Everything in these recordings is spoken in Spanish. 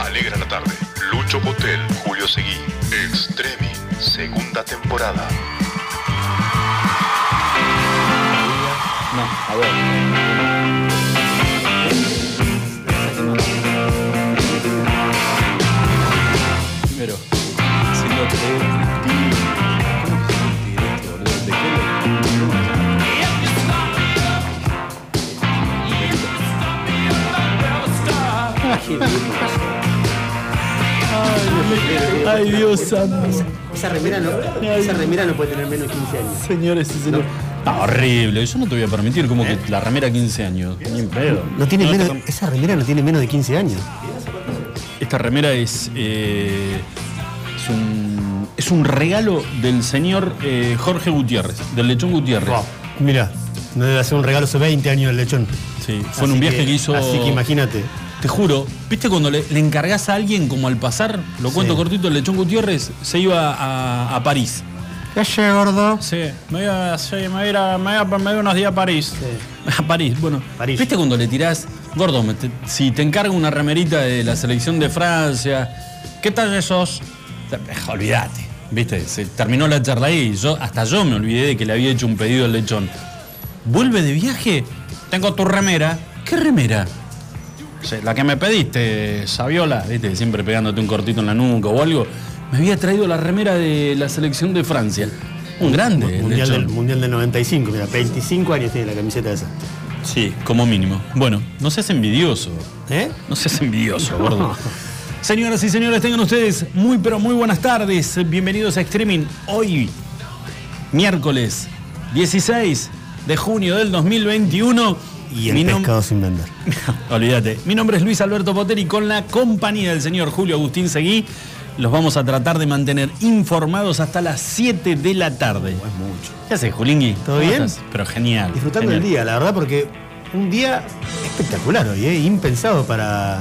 alegra la tarde. Lucho Potel, Julio Seguí, Extremi, segunda temporada. Dios santo. Esa remera, no, esa remera no puede tener menos de 15 años. Señores y señores. Ah, horrible. Yo no te voy a permitir como que la remera 15 años. Ni en pedo. No tiene No, menos, esta- esa remera no tiene menos de 15 años. Esta remera es. eh, es, un, es un regalo del señor eh, Jorge Gutiérrez, del lechón Gutiérrez. Mira, no debe hacer un regalo hace 20 años el lechón. Sí, fue en Así un viaje que, hizo. Así que imagínate. Te juro, ¿viste cuando le, le encargás a alguien como al pasar? Lo cuento Sí. cortito, el lechón Gutiérrez se iba a, a París. ¿Qué gordo? Sí, me voy a, sí, me voy a ir a- me voy a- me voy unos días a París. A París, bueno. París. ¿Viste cuando le tirás, gordo, te- si te encargo una remerita de la selección de Francia, ¿qué tal esos? Olvídate, ¿viste? Se terminó la charla ahí y yo, hasta yo me olvidé de que le había hecho un pedido al lechón. ¿Vuelve de viaje? Tengo tu remera. ¿Qué remera? La que me pediste, Saviola, ¿viste? Siempre pegándote un cortito en la nuca o algo. Me había traído la remera de la selección de Francia. Un grande, Mundial del, mundial del 95, mira, 25 años tiene la camiseta esa. Sí, como mínimo. Bueno, no seas envidioso. ¿Eh? No seas envidioso, gordo. Señoras y señores, tengan ustedes muy pero muy buenas tardes. Bienvenidos a Streaming. Hoy, miércoles 16 de junio del 2021. Y el pescado sin vender. Olvídate. Mi nombre es Luis Alberto Poteri con la compañía del señor Julio Agustín Seguí. Los vamos a tratar de mantener informados hasta las 7 de la tarde. Es mucho. ¿Qué haces, Julingui? ¿Todo ¿Cómo bien? estás? Pero genial. Disfrutando genial. el día, la verdad, porque un día espectacular hoy, ¿eh? impensado para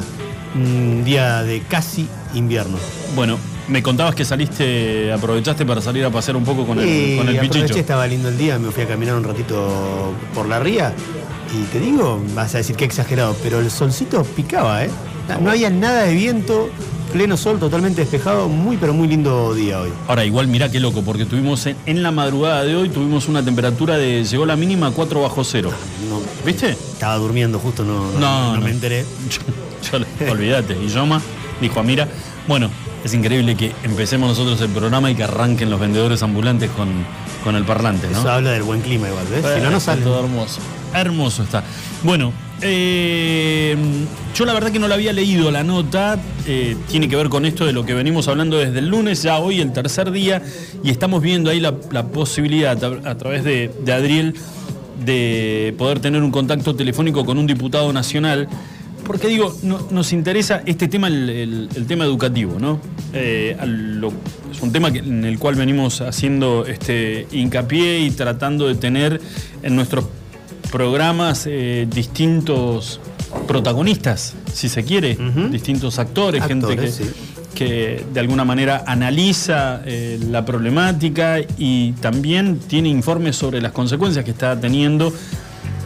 un día de casi invierno. Bueno, me contabas que saliste, aprovechaste para salir a pasear un poco con el, Y con el aproveché, pichicho. estaba lindo el día, me fui a caminar un ratito por la ría y te digo, vas a decir que exagerado, pero el solcito picaba, ¿eh? No había nada de viento, pleno sol, totalmente despejado, muy pero muy lindo día hoy. Ahora, igual mirá qué loco, porque tuvimos en, en la madrugada de hoy, tuvimos una temperatura de, llegó la mínima a 4 bajo cero. No, ¿Viste? estaba durmiendo justo, no, no, No, no no. me enteré. Yo, yo- olvídate. Y Yoma dijo, mira, bueno, es increíble que empecemos nosotros el programa y que arranquen los vendedores ambulantes con, con el parlante, ¿no? Eso habla del buen clima igual, ¿ves? Si no, no sale. Todo hermoso. Hermoso está. Bueno, eh, yo la verdad que no la había leído la nota. eh, tiene que ver con esto de lo que venimos hablando desde el lunes, ya hoy el tercer día, y estamos viendo ahí la, posibilidad a, través de, Adriel de poder tener un contacto telefónico con un diputado nacional. Porque digo, no- nos interesa este tema, el, tema educativo, ¿no? Eh, es un tema en el cual venimos haciendo este hincapié y tratando de tener en nuestros programas eh, distintos protagonistas, si se quiere, distintos actores, gente que, Actores, sí. que de alguna manera analiza eh, la problemática y también tiene informes sobre las consecuencias que está teniendo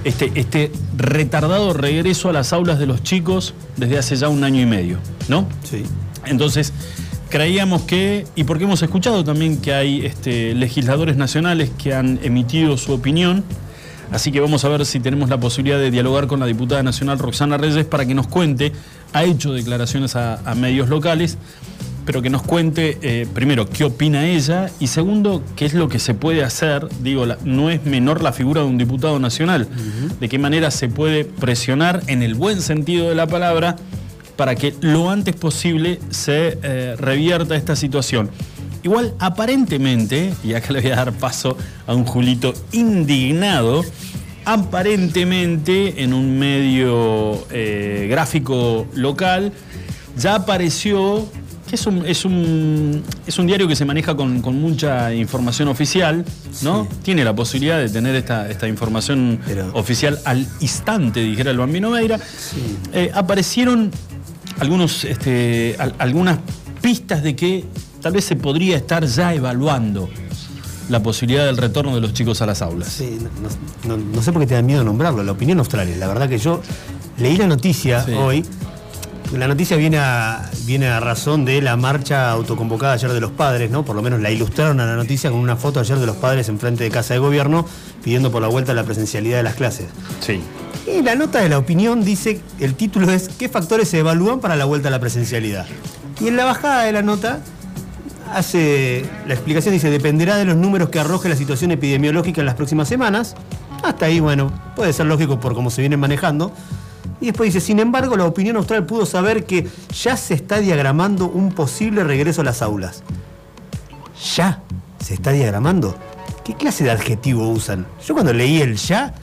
este, este retardado regreso a las aulas de los chicos desde hace ya un año y medio, ¿no? Sí. Entonces, creíamos que, y porque hemos escuchado también que hay este, legisladores nacionales que han emitido su opinión, así que vamos a ver si tenemos la posibilidad de dialogar con la diputada nacional Roxana Reyes para que nos cuente, ha hecho declaraciones a, a medios locales, pero que nos cuente, eh, primero, qué opina ella y segundo, qué es lo que se puede hacer. Digo, la- no es menor la figura de un diputado nacional. De qué manera se puede presionar, en el buen sentido de la palabra, para que lo antes posible se eh, revierta esta situación. Igual, aparentemente, y acá le voy a dar paso a un Julito indignado, aparentemente en un medio eh, gráfico local ya apareció, que es un, es un, es un diario que se maneja con, con mucha información oficial, ¿no? Tiene la posibilidad de tener esta, esta información Pero- oficial al instante, dijera el Bambino Meira. Eh, aparecieron algunos, este, al- algunas pistas de que tal vez se podría estar ya evaluando la posibilidad del retorno de los chicos a las aulas. Sí, no, no- no sé por qué te da miedo nombrarlo, la opinión australia. La verdad que yo leí la noticia Sí. hoy la noticia viene a, viene a razón de la marcha autoconvocada ayer de los padres, ¿no? Por lo menos la ilustraron a la noticia con una foto ayer de los padres en frente de Casa de Gobierno pidiendo por la vuelta la presencialidad de las clases. Sí. Y la nota de la opinión dice, el título es ¿Qué factores se evalúan para la vuelta a la presencialidad? Y en la bajada de la nota hace la explicación dice dependerá de los números que arroje la situación epidemiológica en las próximas semanas. Hasta ahí, bueno, puede ser lógico por cómo se vienen manejando. Y después dice, sin embargo, la opinión austral pudo saber que ya se está diagramando un posible regreso a las aulas. ¿Ya? ¿Se está diagramando? ¿Qué clase de adjetivo usan? Yo cuando leí el ya,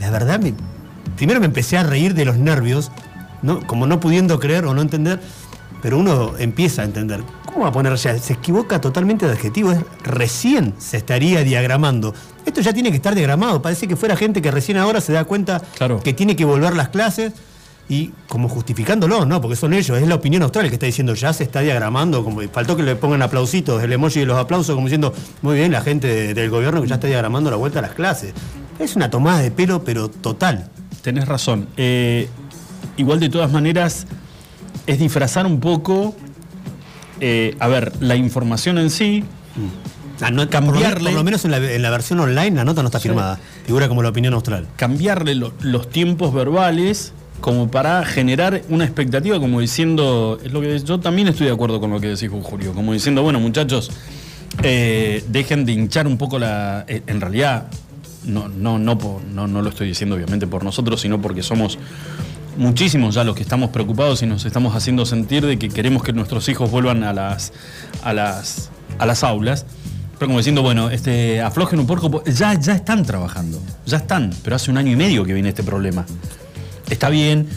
la verdad, me, primero me empecé a reír de los nervios, ¿no? como no pudiendo creer o no entender, pero uno empieza a entender. ¿Cómo va a poner ya? Se equivoca totalmente de adjetivo, es recién se estaría diagramando. Esto ya tiene que estar diagramado, parece que fuera gente que recién ahora se da cuenta Claro. que tiene que volver las clases y como justificándolo, ¿no? Porque son ellos, es la opinión austral que está diciendo ya se está diagramando, como faltó que le pongan aplausitos, el emoji de los aplausos, como diciendo, muy bien, la gente de- del gobierno que ya está diagramando la vuelta a las clases. Es una tomada de pelo, pero total. Tenés razón. Eh, igual de todas maneras, es disfrazar un poco, eh, a ver, la información en sí, La nota- por lo men- Cambiarle- Por lo menos en la, en la versión online la nota no está Sí. firmada. Figura como la opinión austral. cambiarle lo- los tiempos verbales como para generar una expectativa, como diciendo, es lo que yo también estoy de acuerdo con lo que decís Julio, como diciendo, bueno, muchachos, eh, dejen de hinchar un poco la. eh, en realidad, no, no, no, por- no, no lo estoy diciendo obviamente por nosotros, sino porque somos muchísimos ya los que estamos preocupados y nos estamos haciendo sentir de que queremos que nuestros hijos vuelvan a las, a las, a las aulas. Pero como diciendo, bueno, este, aflojen un poco, ya, ya están trabajando, ya están, pero hace un año y medio que viene este problema. Está bien,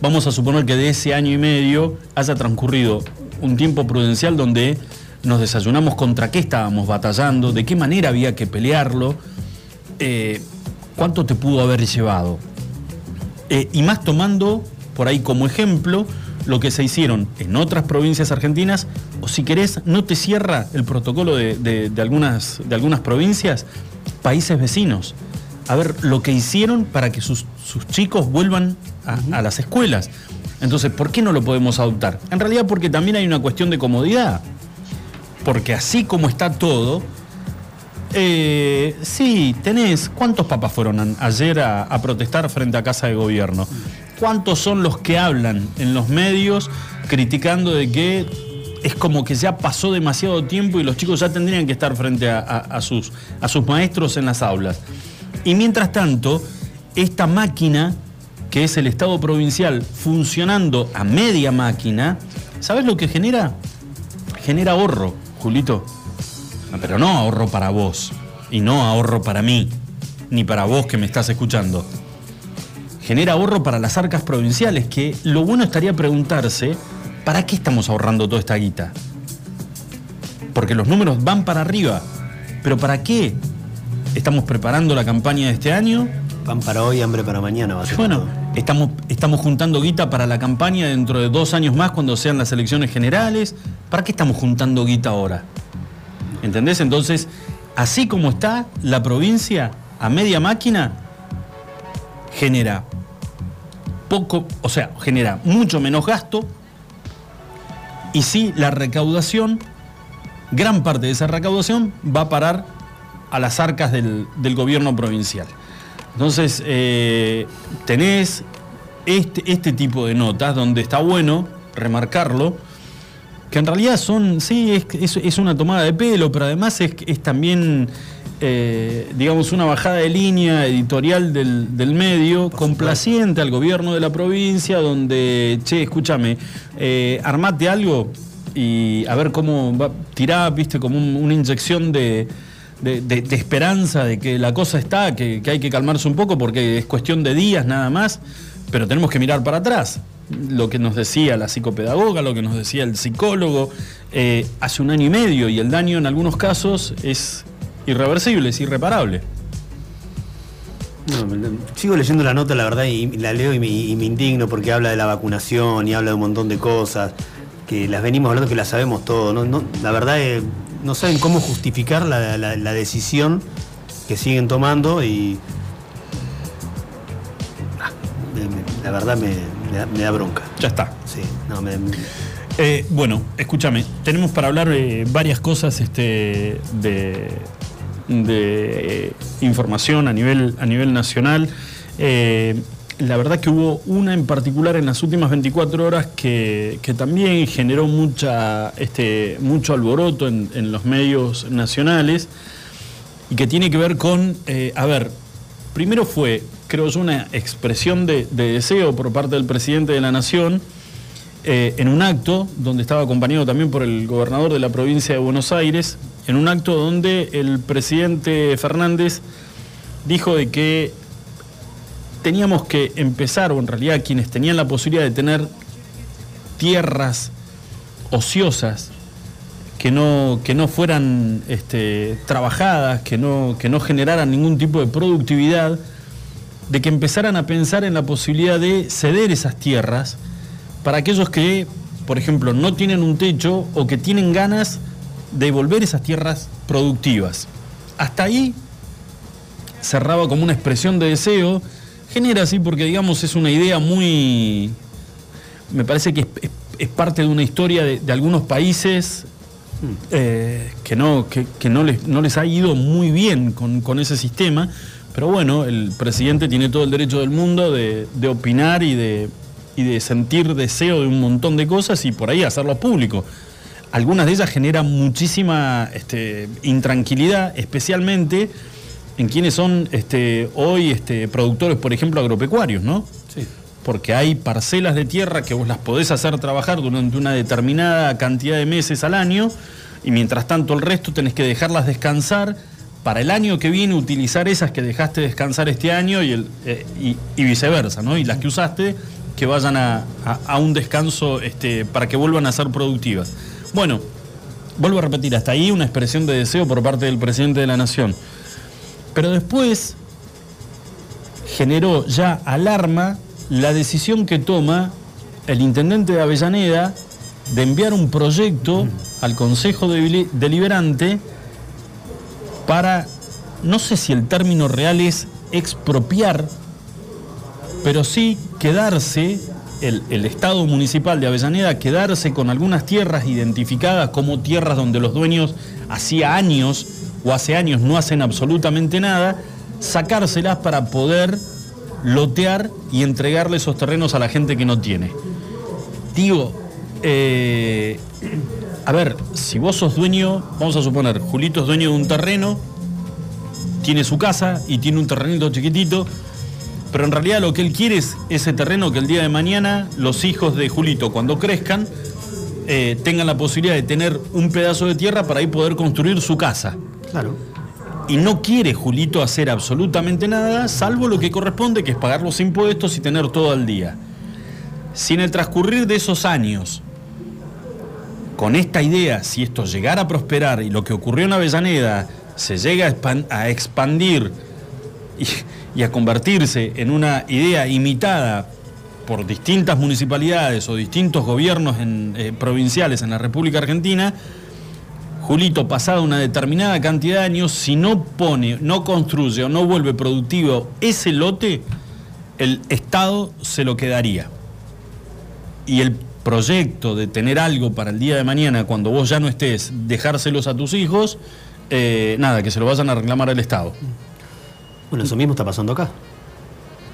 vamos a suponer que de ese año y medio haya transcurrido un tiempo prudencial donde nos desayunamos contra qué estábamos batallando, de qué manera había que pelearlo, eh, cuánto te pudo haber llevado. Eh, y más tomando por ahí como ejemplo lo que se hicieron en otras provincias argentinas, o si querés, no te cierra el protocolo de, de- de algunas, de algunas provincias, países vecinos. A ver lo que hicieron para que sus, sus chicos vuelvan a, a las escuelas. Entonces, ¿por qué no lo podemos adoptar? En realidad porque también hay una cuestión de comodidad. Porque así como está todo, eh, sí, tenés. ¿Cuántos papas fueron ayer a, protestar frente a Casa de Gobierno? ¿Cuántos son los que hablan en los medios criticando de que es como que ya pasó demasiado tiempo y los chicos ya tendrían que estar frente a sus, a sus maestros en las aulas? Y mientras tanto, esta máquina, que es el Estado provincial, funcionando a media máquina, ¿sabes lo que genera? Genera ahorro, Julito. No, Pero no ahorro para vos y no ahorro para mí, ni para vos que me estás escuchando. Genera ahorro para las arcas provinciales, que lo bueno estaría preguntarse, ¿para qué estamos ahorrando toda esta guita? Porque los números van para arriba, pero ¿para qué? ¿Estamos preparando la campaña de este año? Pan para hoy, hambre para mañana va a ser. Bueno, todo. estamos, estamos juntando guita para la campaña dentro de dos años más cuando sean las elecciones generales. ¿Para qué estamos juntando guita ahora? ¿Entendés? Entonces, así como está la provincia a media máquina, genera poco, o sea, genera mucho menos gasto y sí la recaudación, gran parte de esa recaudación va a parar a las arcas del, gobierno provincial. Entonces, eh, tenés este, este tipo de notas donde está bueno remarcarlo, que en realidad son, sí, es, es- es una tomada de pelo, pero además es, es también, eh, digamos, una bajada de línea editorial del, del medio, complaciente al gobierno de la provincia, donde, che, escúchame, eh, armate algo y a ver cómo va, tirá, viste, como un- una inyección de, de- de- de esperanza de que la cosa está, que, que hay que calmarse un poco porque es cuestión de días nada más, pero tenemos que mirar para atrás. Lo que nos decía la psicopedagoga, lo que nos decía el psicólogo, eh, hace un año y medio y el daño en algunos casos es irreversible, es irreparable. Sigo leyendo la nota, la verdad, y la leo y me, indigno porque habla de la vacunación y habla de un montón de cosas que las venimos hablando, que las sabemos todo. No, no, la verdad, eh, no saben cómo justificar la decisión que siguen tomando y. Me- la verdad me, Me da, me da bronca. Ya está. Sí, no, me, Eh, bueno, escúchame, tenemos para hablar eh, varias cosas este, de, de, eh, información a nivel, a nivel nacional. Eh, la verdad que hubo una en particular en las últimas 24 horas que, que también generó mucha, este, mucho alboroto en, en los medios nacionales y que tiene que ver con, a ver, primero fue, creo yo, una expresión de, de deseo por parte del presidente de la Nación eh, en un acto donde estaba acompañado también por el gobernador de la provincia de Buenos Aires, en un acto donde el presidente Fernández dijo de que teníamos que empezar, o en realidad quienes tenían la posibilidad de tener tierras ociosas, que no, que no fueran este, trabajadas, que no, que no generaran ningún tipo de productividad, de que empezaran a pensar en la posibilidad de ceder esas tierras para aquellos que, por ejemplo, no tienen un techo o que tienen ganas de volver esas tierras productivas. Hasta ahí cerraba como una expresión de deseo, genera así porque digamos es una idea muy, me parece que es, es- es parte de una historia de, de algunos países eh, que, no, que, que no, les, no les ha ido muy bien con, con ese sistema, pero bueno, el presidente tiene todo el derecho del mundo de, de opinar y de, y de sentir deseo de un montón de cosas y por ahí hacerlo público. Algunas de ellas generan muchísima este, intranquilidad, especialmente en quienes son este, hoy este, productores, por ejemplo, agropecuarios, ¿no? sí. porque hay parcelas de tierra que vos las podés hacer trabajar durante una determinada cantidad de meses al año y mientras tanto el resto tenés que dejarlas descansar para el año que viene utilizar esas que dejaste descansar este año y, el, eh, y, y viceversa, ¿no? Y las que usaste que vayan a, a- a un descanso este, para que vuelvan a ser productivas. Bueno, vuelvo a repetir, hasta ahí una expresión de deseo por parte del presidente de la Nación. Pero después generó ya alarma la decisión que toma el intendente de Avellaneda de enviar un proyecto al Consejo Deli- Deliberante para, no sé si el término real es expropiar, pero sí quedarse, el, Estado Municipal de Avellaneda, quedarse con algunas tierras identificadas como tierras donde los dueños hacía años o hace años no hacen absolutamente nada, sacárselas para poder lotear y entregarle esos terrenos a la gente que no tiene. Digo, eh, a ver, si vos sos dueño, vamos a suponer, Julito es dueño de un terreno, tiene su casa y tiene un terrenito chiquitito, pero en realidad lo que él quiere es ese terreno que el día de mañana los hijos de Julito, cuando crezcan, eh, tengan la posibilidad de tener un pedazo de tierra para ahí poder construir su casa. Claro. Y no quiere Julito hacer absolutamente nada, salvo lo que corresponde, que es pagar los impuestos y tener todo al día. Si en el transcurrir de esos años, con esta idea, si esto llegara a prosperar y lo que ocurrió en Avellaneda se llega a expan- a expandir y, a convertirse en una idea imitada por distintas municipalidades o distintos gobiernos eh, provinciales en la República Argentina, Julito, pasada una determinada cantidad de años, si no pone, no construye o no vuelve productivo ese lote, el Estado se lo quedaría. Y el proyecto de tener algo para el día de mañana, cuando vos ya no estés, dejárselos a tus hijos, eh, nada, que se lo vayan a reclamar al Estado. Bueno, eso mismo está pasando acá,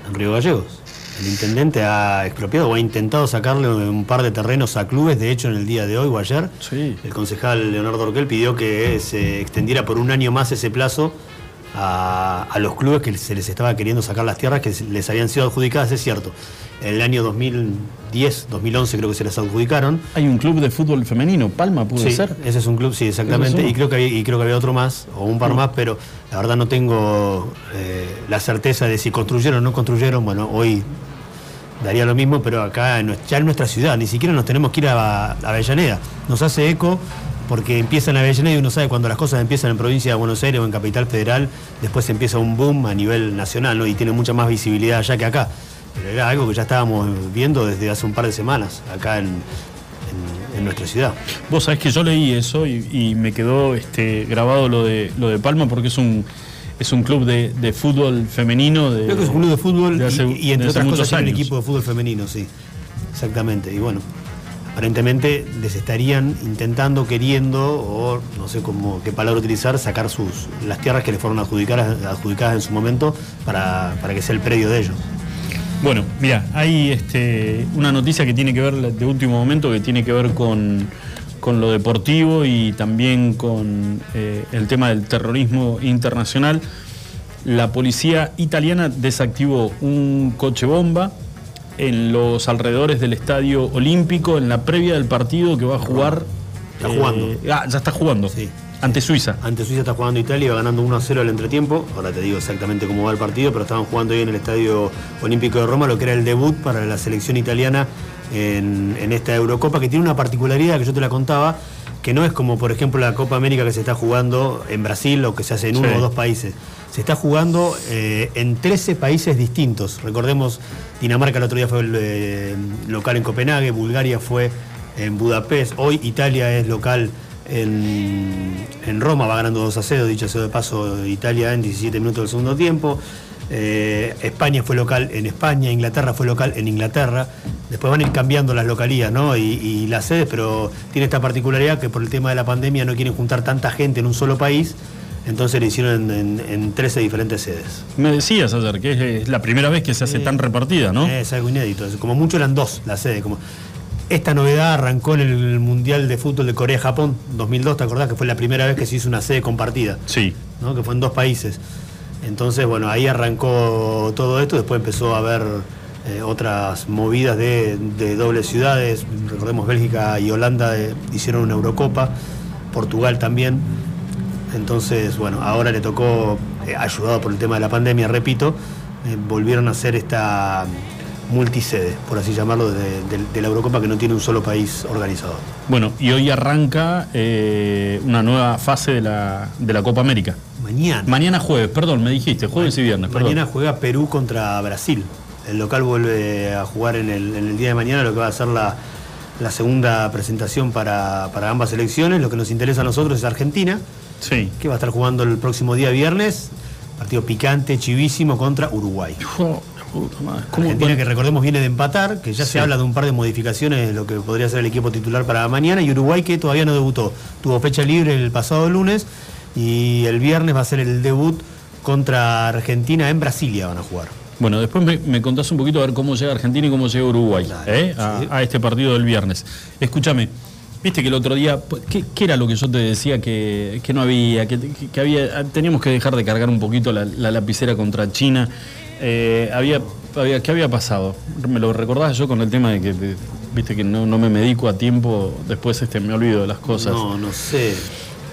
en Río Gallegos. El intendente ha expropiado o ha intentado sacarle un par de terrenos a clubes. De hecho, en el día de hoy o ayer, Sí. el concejal Leonardo Orquel pidió que se extendiera por un año más ese plazo a, a los clubes que se les estaba queriendo sacar las tierras que les habían sido adjudicadas. Es cierto, en el año 2010, 2011 creo que se les adjudicaron. Hay un club de fútbol femenino, Palma puede Sí, ser. ese es un club, sí, exactamente. Y creo, que había, y creo que había otro más, o un par más, pero la verdad no tengo eh, la certeza de si construyeron o no construyeron. Bueno, hoy daría lo mismo, pero acá ya en nuestra ciudad, ni siquiera nos tenemos que ir a, a Avellaneda. Nos hace eco porque empieza en Avellaneda y uno sabe cuando las cosas empiezan en provincia de Buenos Aires o en Capital Federal, después empieza un boom a nivel nacional ¿no? y tiene mucha más visibilidad allá que acá. Pero era algo que ya estábamos viendo desde hace un par de semanas acá en, en- en nuestra ciudad. Vos sabés que yo leí eso y, y me quedó este, grabado lo de, lo de Palma porque es un, es un club de, de fútbol femenino. De, Creo que es un club de fútbol de hace- y, y entre otras cosas tiene un equipo de fútbol femenino, sí. Exactamente, y bueno, aparentemente les estarían intentando, queriendo, o no sé cómo, qué palabra utilizar, sacar sus, las tierras que les fueron adjudicadas, adjudicadas en su momento para, para que sea el predio de ellos. Bueno, mira, hay este, una noticia que tiene que ver de último momento, que tiene que ver con, con lo deportivo y también con eh, el tema del terrorismo internacional. La policía italiana desactivó un coche bomba en los alrededores del Estadio Olímpico en la previa del partido que va a jugar. Está jugando. Ah, ya está jugando. Sí. Ante Suiza. Ante Suiza está jugando Italia, va ganando 1 a 0 el entretiempo. Ahora te digo exactamente cómo va el partido, pero estaban jugando ahí en el Estadio Olímpico de Roma, lo que era el debut para la selección italiana en, en esta Eurocopa, que tiene una particularidad que yo te la contaba, que no es como por ejemplo la Copa América que se está jugando en Brasil o que se hace en uno Sí. o dos países. Se está jugando eh, en 13 países distintos. Recordemos, Dinamarca el otro día fue eh, local en Copenhague, Bulgaria fue en Budapest, hoy Italia es local en, en Roma, va ganando 2 a 0, dicho sea de paso, Italia en 17 minutos del segundo tiempo. Eh, España fue local en España, Inglaterra fue local en Inglaterra. Después van a ir cambiando las localías y, y las sedes, pero tiene esta particularidad que por el tema de la pandemia no quieren juntar tanta gente en un solo país, entonces lo hicieron en, en- en 13 diferentes sedes. Me decías ayer que es la primera vez que se hace tan repartida, ¿no? Es algo inédito, como mucho eran dos las sedes. Como... Esta novedad arrancó en el Mundial de Fútbol de Corea-Japón 2002, ¿te acordás que fue la primera vez que se hizo una sede compartida? Sí. ¿no? que fue en dos países. Entonces, bueno, ahí arrancó todo esto, después empezó a haber eh, otras movidas de, de dobles ciudades, recordemos Bélgica y Holanda eh, hicieron una Eurocopa, Portugal también. Entonces, bueno, ahora le tocó, eh, ayudado por el tema de la pandemia, repito, eh, volvieron a hacer esta multisede, por así llamarlo, de, de- de la Eurocopa que no tiene un solo país organizado. Bueno, y hoy arranca eh, una nueva fase de la, de la Copa América. Mañana. Mañana jueves, perdón, me dijiste, jueves y viernes, perdón. Mañana juega Perú contra Brasil. El local vuelve a jugar en el, en el día de mañana, lo que va a ser la, la segunda presentación para, para ambas selecciones. Lo que nos interesa a nosotros es Argentina, Sí. que va a estar jugando el próximo día viernes. Partido picante, chivísimo contra Uruguay. Jo, la puta madre. ¿Cómo- Argentina que recordemos viene de empatar, que ya Sí. se habla de un par de modificaciones de lo que podría ser el equipo titular para mañana, y Uruguay que todavía no debutó. Tuvo fecha libre el pasado lunes y el viernes va a ser el debut contra Argentina en Brasilia van a jugar. Bueno, después me, me contás un poquito a ver cómo llega Argentina y cómo llega Uruguay ¿eh? a, a este partido del viernes. Escúchame, viste que el otro día, ¿qué, qué era lo que yo te decía que, que no había? Que, que- había teníamos que dejar de cargar un poquito la, la lapicera contra China. Eh, había, había, ¿Qué había pasado? Me lo recordaba yo con el tema de que, viste que no, no me medico a tiempo, después este, me olvido de las cosas. No, no sé.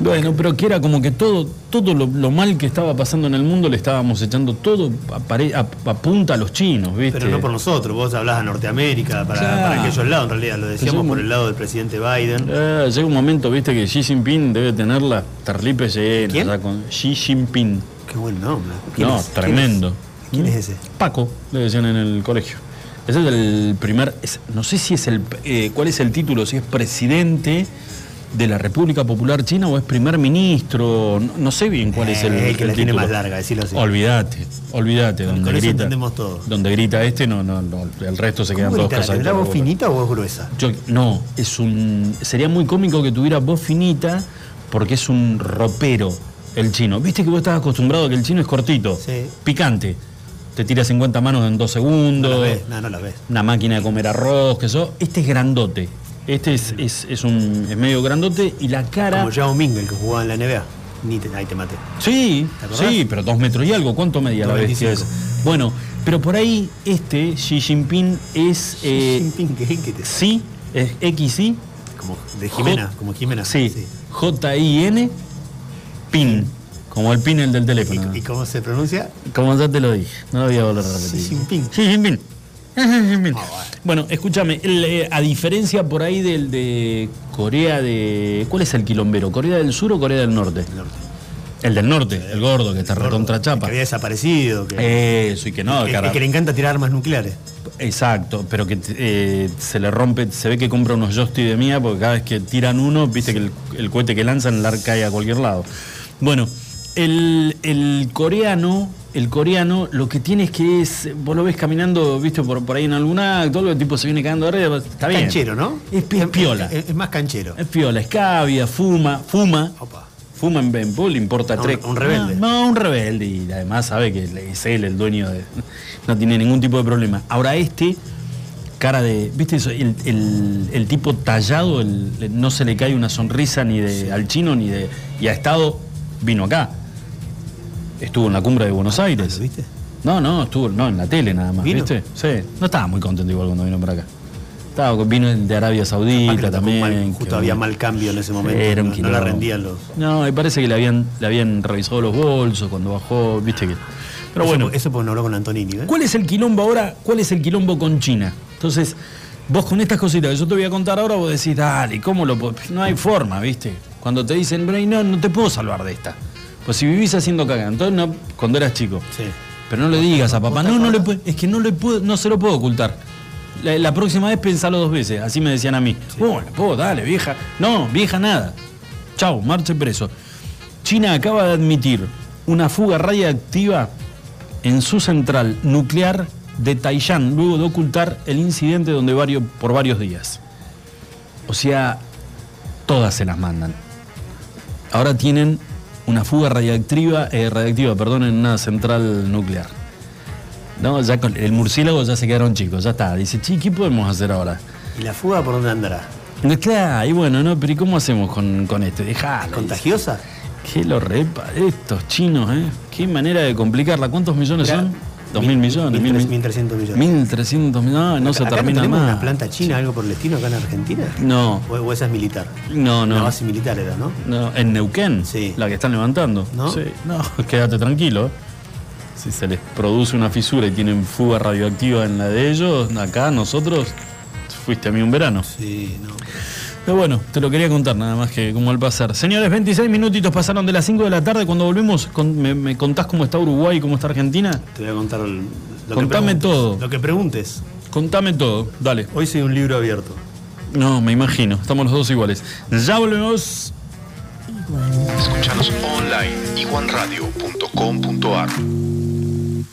Bueno, pero que era como que todo, todo lo, lo mal que estaba pasando en el mundo le estábamos echando todo a, pare- a- a punta a los chinos, ¿viste? Pero no por nosotros, vos hablás a Norteamérica, para, Claro. para aquellos lados, en realidad, lo decíamos por el lado del presidente Biden. Eh, llega un momento, viste, que Xi Jinping debe tener la tarlipe llena. ¿Quién? con Xi Jinping. Qué buen nombre. No, es? tremendo. ¿Quién es, ¿Quién es ese? Paco, le decían en el colegio. Ese es el primer, es- no sé si es el, eh, cuál es el título, si es presidente de la República Popular China o es primer ministro, no, no sé bien cuál es el, Eh, el que la el tiene más larga, decirlo así. Olvídate, olvídate, donde con eso grita, entendemos donde grita este, no, no, no, el resto se quedan ¿Cómo todos casados. ¿Tendrá voz finita o voz gruesa? Yo- no, es un. Sería muy cómico que tuviera voz finita porque es un ropero el chino. Viste que vos estás acostumbrado a que el chino es cortito, Sí. picante. Te tira 50 manos en dos No segundos. la ves, no, no la ves. Una máquina de comer arroz, que eso. Este es grandote. Este es, es, es un, es medio grandote y la cara. Como Yao Ming, el que jugaba en la NBA. Ni te- ahí te maté. Sí, sí, pero dos metros y algo. ¿Cuánto medía la 2.25. bestia esa? Bueno, pero por ahí este Xi Jinping es. eh, Xi Jinping, ¿qué, qué te- sí, es XI. Como de Jimena, J- como Jimena. Sí, J-I-N, PIN, como el PIN el del teléfono. ¿Y, y cómo se pronuncia? Como ya te lo dije, no lo voy a volver a repetir. Xi Jinping. Xi Jinping. Ah, bueno. Escúchame, el, eh, a diferencia por ahí del de Corea de... ¿Cuál es el quilombero? ¿Corea del Sur o Corea del Norte? El norte. El del Norte, el gordo, que está recontra Que chapa. había desaparecido. Que, Eso, y que no, que- cara. que le encanta tirar armas nucleares. Exacto, pero que eh, se le rompe, se ve que compra unos joystick de mía porque cada vez que tiran uno, viste que el, el cohete que lanzan el ar- cae a cualquier lado. Bueno, el, el coreano el coreano lo que tiene es que es, vos lo ves caminando, viste, por, por ahí en algún acto, el tipo se viene cagando de risa, está bien. Canchero, ¿no? Es, pi- es piola. Es, es más canchero. Es piola, es cavia, fuma, fuma. Opa. Fuma en Benpo, le importa Un- tres. un rebelde. No, no, un rebelde. Y además sabe que es él el dueño de. No tiene ningún tipo de problema. Ahora este, cara de. ¿Viste eso? El, el- el tipo tallado, el- no se le cae una sonrisa ni de al chino ni de. Y ha estado. Vino acá. Estuvo en la cumbre de Buenos Aires. ¿Lo viste? No, no, estuvo no, en la tele nada más, ¿Vino? ¿viste? Sí. No estaba muy contento igual cuando vino para acá. Estaba, vino de Arabia Ah, Saudita tocó también. mal, que- justo había mal cambio en ese momento. Era un no, no la rendían los. No, y parece que le habían, le habían revisado los bolsos cuando bajó, viste que. Pero eso, bueno, Eso porque no habló con Antonini, ¿ves? ¿cuál es el quilombo ahora? ¿Cuál es el quilombo con China? Entonces, vos con estas cositas que yo te voy a contar ahora, vos decís, dale, ¿cómo lo? No hay forma, ¿viste? Cuando te dicen, no, no te puedo salvar de esta. Pues si vivís haciendo caga, entonces no, cuando eras chico. Sí. Pero no le digas a papá, no, no le es que no le puedo, no se lo puedo ocultar. La, la próxima vez pensalo dos veces, así me decían a mí. Bueno, puedo, dale, vieja. No, vieja nada. Chau, marche preso. China acaba de admitir una fuga radiactiva en su central nuclear de Taiyán, luego de ocultar el incidente donde varios, por varios días. O sea, todas se las mandan. Ahora tienen una fuga radiactiva, eh, radiactiva perdón, en una central nuclear. No, ya con el murciélago ya se quedaron chicos, ya está. Dice, chi, ¿qué podemos hacer ahora? ¿Y la fuga por dónde andará? No, Claro, y bueno, ¿no? Pero ¿y cómo hacemos con, con esto? Dejalo. ¿Contagiosa? Qué lo repa, estos chinos, ¿eh? Qué manera de complicarla. ¿Cuántos millones son? Dos mil millones. mil mil- tres- 1.300 millones. 1.300 millones. No, no se ¿Acá termina más. una planta china, algo por el estilo, acá en Argentina? No, ¿O, o esa es militar? no, no. base militar era, ¿no? No, en Neuquén, Sí. la que están levantando. ¿No? Sí, no, quédate tranquilo. Si se les produce una fisura y tienen fuga radioactiva en la de ellos, acá nosotros, fuiste a mí un verano. Sí, no. Pero bueno, te lo quería contar nada más que como al pasar. Señores, 26 minutitos pasaron de las 5 de la tarde. Cuando volvemos, con- me, me contás cómo está Uruguay y cómo está Argentina? Te voy a contar el- lo Contame que preguntes. todo. Lo que preguntes. Contame todo, dale. Hoy soy un libro abierto. No, me imagino, estamos los dos iguales. Ya volvemos. Escúchanos online iguanradio.com.ar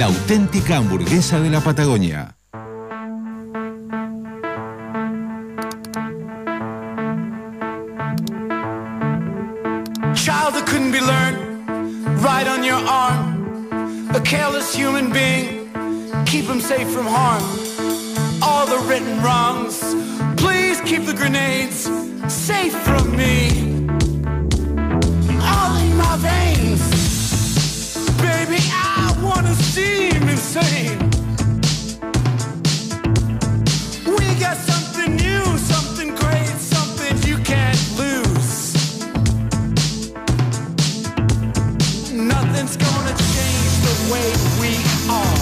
la auténtica hamburguesa de la Patagonia. Child that couldn't be learned, right on your arm. A careless human being, keep him safe from harm. All the written wrongs, please keep the grenades safe from me. All in my veins, We got something new, something great, something you can't lose. Nothing's gonna change the way we are.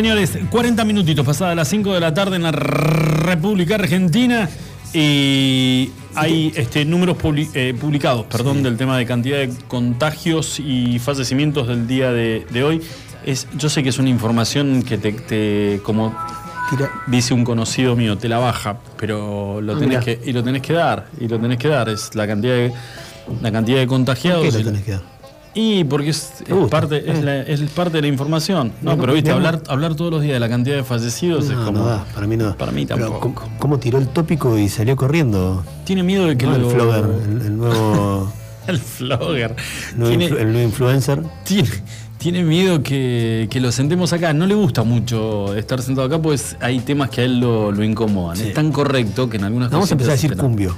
Señores, 40 minutitos pasadas las 5 de la tarde en la República Argentina y hay este, números eh, publicados perdón, del tema de cantidad de contagios y fallecimientos del día de, de hoy. Es, yo sé que es una información que te, te- como dice un conocido mío, te la baja, pero lo Ah, tenés mirá. que, y lo tenés que dar, y lo tenés que dar, es la cantidad de, la cantidad de contagiados. ¿Qué lo tenés que dar? Y porque es, parte, es, la- es parte de la información. No, No, pero viste, hablar, hablar todos los días de la cantidad de fallecidos es como. no da, para mí no da. Para mí Pero, tampoco. ¿cómo, cómo tiró el tópico y salió corriendo? Tiene miedo de que No, lo. el flogger, el, el nuevo, El flogger. el nuevo Tiene, influ- el nuevo influencer. tiene, tiene miedo que, que lo sentemos acá. No le gusta mucho estar sentado acá, pues hay temas que a él lo, lo incomodan. Sí. Es tan correcto que en algunas Vamos a empezar a decir cumbio.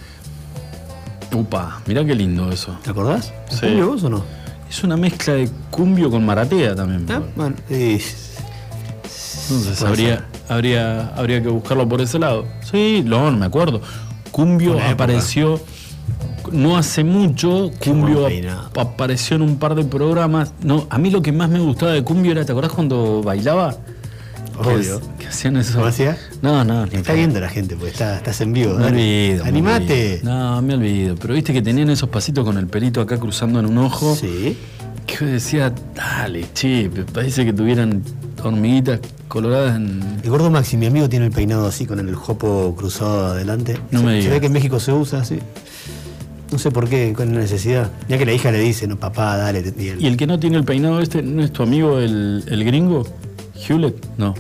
Upa, mirá qué lindo eso. ¿Te acordás? ¿Es Sí. ¿Cumbio vos o no? Es una mezcla de cumbio con maratea también. Ah, bueno, Entonces habría, habría, habría que buscarlo por ese lado. Sí, no, no me acuerdo. Cumbio Una época. apareció no hace mucho. Qué Cumbio ap- apareció en un par de programas. No, a mí lo que más me gustaba de Cumbio era, ¿te acordás cuando bailaba? Obvio. Que hacían eso. ¿Cómo hacía? No, no, está viendo la gente, porque está, estás en vivo. Me olvido. me Animate. olvido. No, me olvido. Pero viste que tenían esos pasitos con el pelito acá cruzando en un ojo. Sí. Que yo decía, dale, che, parece que tuvieran hormiguitas coloradas en. El gordo Maxi, mi amigo, tiene el peinado así con el jopo cruzado adelante. No se, me se digas. ve que en México se usa así. No sé por qué, con la necesidad. Ya que la hija le dice, no, papá, dale. te- y él- ¿Y el que no tiene el peinado este no es tu amigo el, el gringo? ¿Hewlett? No.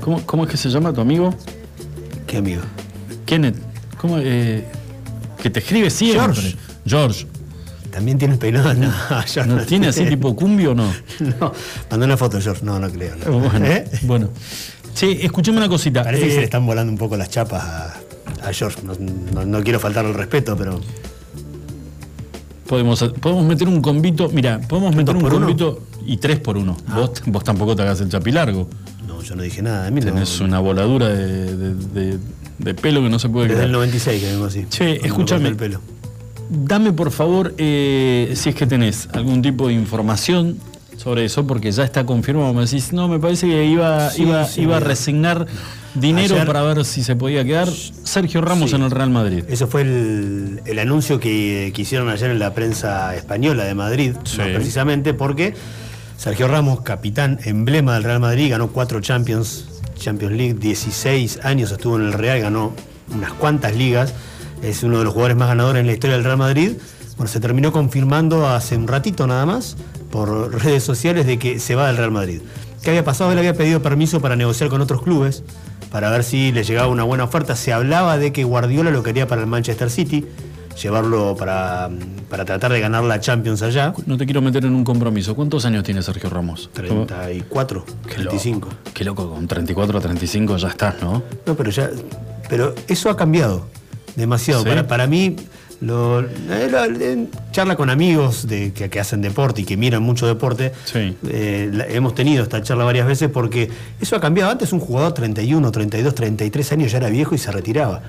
¿Cómo, ¿Cómo es que se llama tu amigo? ¿Qué amigo? Kenneth. ¿Cómo? eh, que te escribe siempre. George. George. ¿También tiene el peinado? No, yo ¿No tiene así tipo cumbio o no? No, mandó una foto, George. No, no creo. no. Bueno, ¿Eh? bueno. Sí, escuchame una cosita. Parece que Eh, se le están volando un poco las chapas a, a George. No, no- no quiero faltar al respeto, pero. Podemos, podemos meter un convito. Mira, podemos meter un uno? convito y tres por uno. Vos, vos tampoco te hagas el chapilargo. No, yo no dije nada. No. Tenés una voladura de, de- de- de pelo que no se puede Desde creer. el 96 que vengo así. Che, escúchame. corté El pelo. Dame por favor, eh, si es que tenés algún tipo de información sobre eso, porque ya está confirmado. Me decís, no, me parece que iba, Sí, iba, sí, iba a resignar dinero Ayer- para ver si se podía quedar. Sergio Ramos Sí. en el Real Madrid. Eso fue el, el anuncio que, que hicieron ayer en la prensa española de Madrid, Sí. precisamente porque Sergio Ramos, capitán emblema del Real Madrid, ganó cuatro Champions, Champions League, 16 años estuvo en el Real, ganó unas cuantas ligas, es uno de los jugadores más ganadores en la historia del Real Madrid. Bueno, se terminó confirmando hace un ratito nada más por redes sociales de que se va del Real Madrid. ¿Qué había pasado? Él había pedido permiso para negociar con otros clubes para ver si le llegaba una buena oferta. Se hablaba de que Guardiola lo quería para el Manchester City, llevarlo para, para tratar de ganar la Champions allá. No te quiero meter en un compromiso. ¿Cuántos años tiene Sergio Ramos? 34, Qué 35. loco. Qué loco, con 34 o 35 ya estás, ¿no? No, pero ya. Pero eso ha cambiado demasiado. Sí. Para, para mí, lo, charla con amigos de, que, que hacen deporte y que miran mucho deporte, Sí. eh, la- hemos tenido esta charla varias veces porque eso ha cambiado. Antes un jugador 31, 32, 33 años ya era viejo y se retiraba.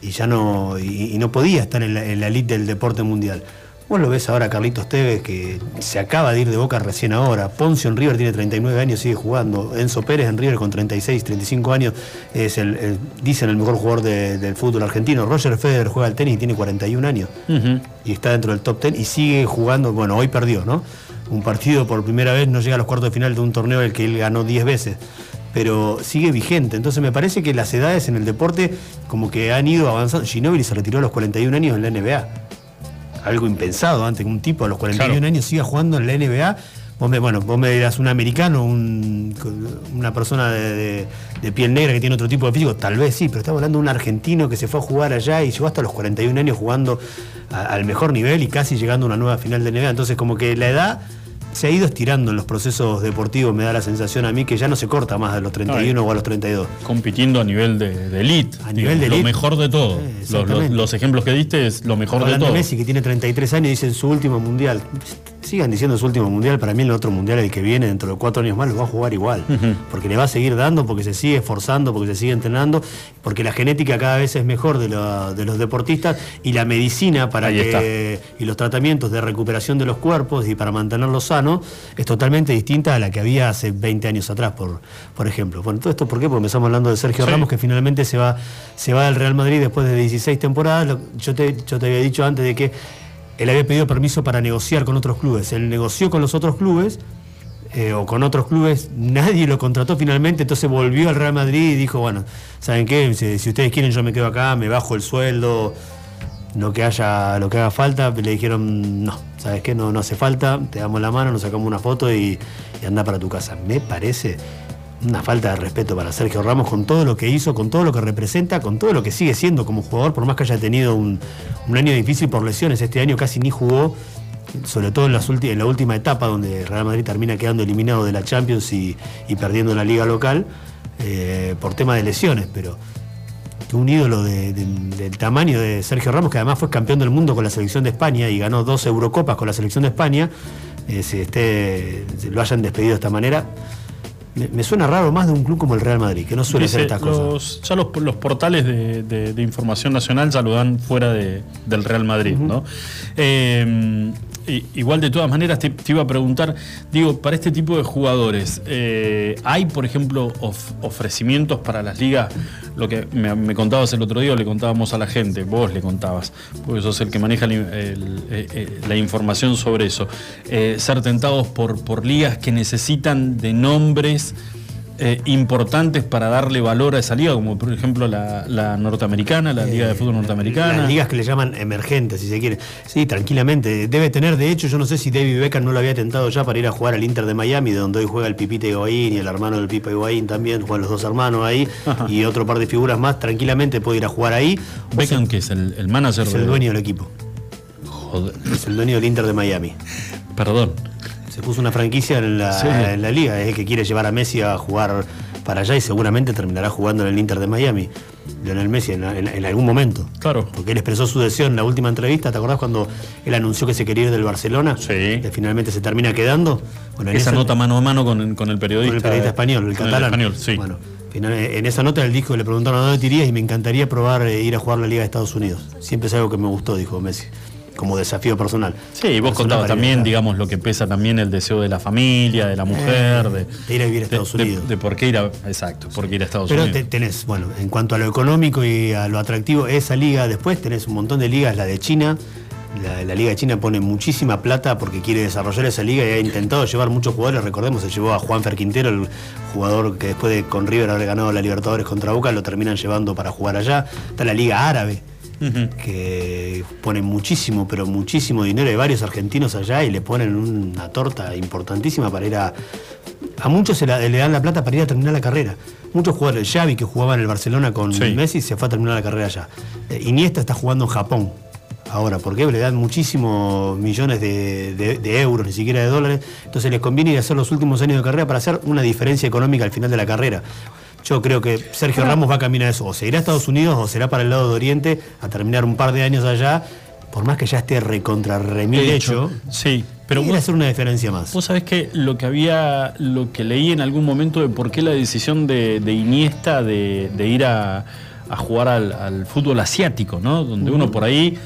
Y ya no, y, y no podía estar en la, en la elite del deporte mundial. Vos lo ves ahora a Carlitos Tevez, que se acaba de ir de Boca recién ahora. Poncio en River tiene 39 años, sigue jugando. Enzo Pérez en River con 36, 35 años es el, el- dicen el mejor jugador de- del fútbol argentino. Roger Federer juega al tenis y tiene 41 años y está dentro del top 10 y sigue jugando, bueno, hoy perdió, ¿no? Un partido por primera vez no llega a los cuartos de final de un torneo el que él ganó 10 veces, pero sigue vigente. Entonces me parece que las edades en el deporte como que han ido avanzando. Ginóbili se retiró a los 41 años en la NBA. Algo impensado antes que un tipo a los 41 Claro. años siga jugando en la NBA. Vos me, bueno, vos me dirás un americano, un- una persona de, de- de piel negra que tiene otro tipo de físico, tal vez sí, pero estamos hablando de un argentino que se fue a jugar allá y llegó hasta los 41 años jugando a- al mejor nivel y casi llegando a una nueva final de NBA. Entonces como que la edad se ha ido estirando en los procesos deportivos, me da la sensación a mí que ya no se corta más a los 31 o a los 32. Compitiendo a nivel de, de elite. A nivel de Lo mejor de todo. Eh, Los, los- exactamente. los ejemplos que diste es lo mejor de todo. Messi que tiene 33 años y dice en su último mundial. Sigan diciendo su último mundial, para mí el otro mundial, el que viene dentro de cuatro años más, lo va a jugar igual. Porque le va a seguir dando, porque se sigue esforzando, porque se sigue entrenando, porque la genética cada vez es mejor de, lo- de los deportistas y la medicina para Ahí que, y los tratamientos de recuperación de los cuerpos y para mantenerlos sanos es totalmente distinta a la que había hace 20 años atrás, por, por ejemplo. Bueno, todo esto ¿por qué? Porque empezamos hablando de Sergio Sí. Ramos, que finalmente se va, se va del Real Madrid después de 16 temporadas. Yo te, yo te había dicho antes de que él había pedido permiso para negociar con otros clubes. Él negoció con los otros clubes. eh, o con otros clubes, nadie lo contrató finalmente, entonces volvió al Real Madrid y dijo, bueno, ¿saben qué? Si, ustedes quieren yo me quedo acá, me bajo el sueldo, lo que haya, lo que haga falta, le dijeron, no, ¿sabes qué? No, no hace falta, te damos la mano, nos sacamos una foto y anda para tu casa. Me parece una falta de respeto para Sergio Ramos con todo lo que hizo, con todo lo que representa, con todo lo que sigue siendo como jugador, por más que haya tenido un, año difícil por lesiones, este año casi ni jugó, sobre todo en, la última etapa donde Real Madrid termina quedando eliminado de la Champions y, y perdiendo la liga local eh, por tema de lesiones, pero un ídolo de- de- del tamaño de Sergio Ramos, que además fue campeón del mundo con la selección de España y ganó dos Eurocopas con la selección de España, eh, se lo hayan despedido de esta manera. Me, me suena raro más de un club como el Real Madrid, que no suele hacer Dice, estas cosas. ya los, los portales de, de- de información nacional ya lo dan fuera de- del Real Madrid, ¿no? Eh, igual de todas maneras te, iba a preguntar, digo, para este tipo de jugadores, eh, ¿hay, por ejemplo, of- ofrecimientos para las ligas? Lo que me, contabas el otro día, le contábamos a la gente, vos le contabas, porque sos el que maneja eh, eh, la información sobre eso. Ser tentados por, por ligas que necesitan de nombres eh, importantes para darle valor a esa liga, como por ejemplo la, la norteamericana, la Liga de Fútbol Norteamericana. Las ligas que le llaman emergentes, si se quiere. Sí, tranquilamente. Debe tener, de hecho, yo no sé si David Beckham no lo había tentado ya para ir a jugar al Inter de Miami, de donde hoy juega el Pipita Higuaín y el hermano del Pipa Higuaín también, juegan los dos hermanos ahí, y otro par de figuras más, tranquilamente puede ir a jugar ahí. O Beckham, que es el, el manager Es el dueño del equipo. Joder. Es el dueño del Inter de Miami. Perdón. Se puso una franquicia en la, Sí. en la liga, es el que quiere llevar a Messi a jugar para allá y seguramente terminará jugando en el Inter de Miami. Lionel Messi en, en- en algún momento. Claro. Porque él expresó su deseo en la última entrevista, ¿te acordás cuando él anunció que se quería ir del Barcelona? Sí. Que finalmente se termina quedando. Bueno, en Esa esa- nota mano a mano con, con el periodista. con el periodista español, el catalán. español, sí. Bueno, en esa nota él dijo, le preguntaron a dónde te irías y me encantaría probar eh, ir a jugar la Liga de Estados Unidos. Siempre es algo que me gustó, dijo Messi, como desafío personal. Sí, y vos contabas también, digamos, lo que pesa también el deseo de la familia, de la mujer, de, de ir a vivir a Estados de- Unidos. De, por qué ir a, exacto, por qué ir a Estados Pero Unidos. te- tenés, bueno, en cuanto a lo económico y a lo atractivo, esa liga, después tenés un montón de ligas, la de China. La, la Liga de China pone muchísima plata porque quiere desarrollar esa liga y ha intentado llevar muchos jugadores. Recordemos, se llevó a Juan Quintero, el jugador que después de con River haber ganado la Libertadores contra Boca, lo terminan llevando para jugar allá. Está la Liga Árabe, que pone muchísimo, pero muchísimo dinero. Hay varios argentinos allá y le ponen una torta importantísima para ir a. A muchos se la- le dan la plata para ir a terminar la carrera. Muchos jugadores, Xavi que jugaba en el Barcelona con Sí. Messi, se fue a terminar la carrera allá. Eh, Iniesta está jugando en Japón. Ahora, porque le dan muchísimos millones de, de- de euros, ni siquiera de dólares. Entonces les conviene ir a hacer los últimos años de carrera para hacer una diferencia económica al final de la carrera. Yo creo que Sergio Ramos va a caminar a eso. O se irá a Estados Unidos o será para el lado de Oriente a terminar un par de años allá. Por más que ya esté recontra remil De hecho, sí, pero vos- hacer una diferencia más. Vos sabés que lo que había, lo que leí en algún momento de por qué la decisión de, de Iniesta de, de ir a, a jugar al, al fútbol asiático, ¿no? Donde uno por ahí,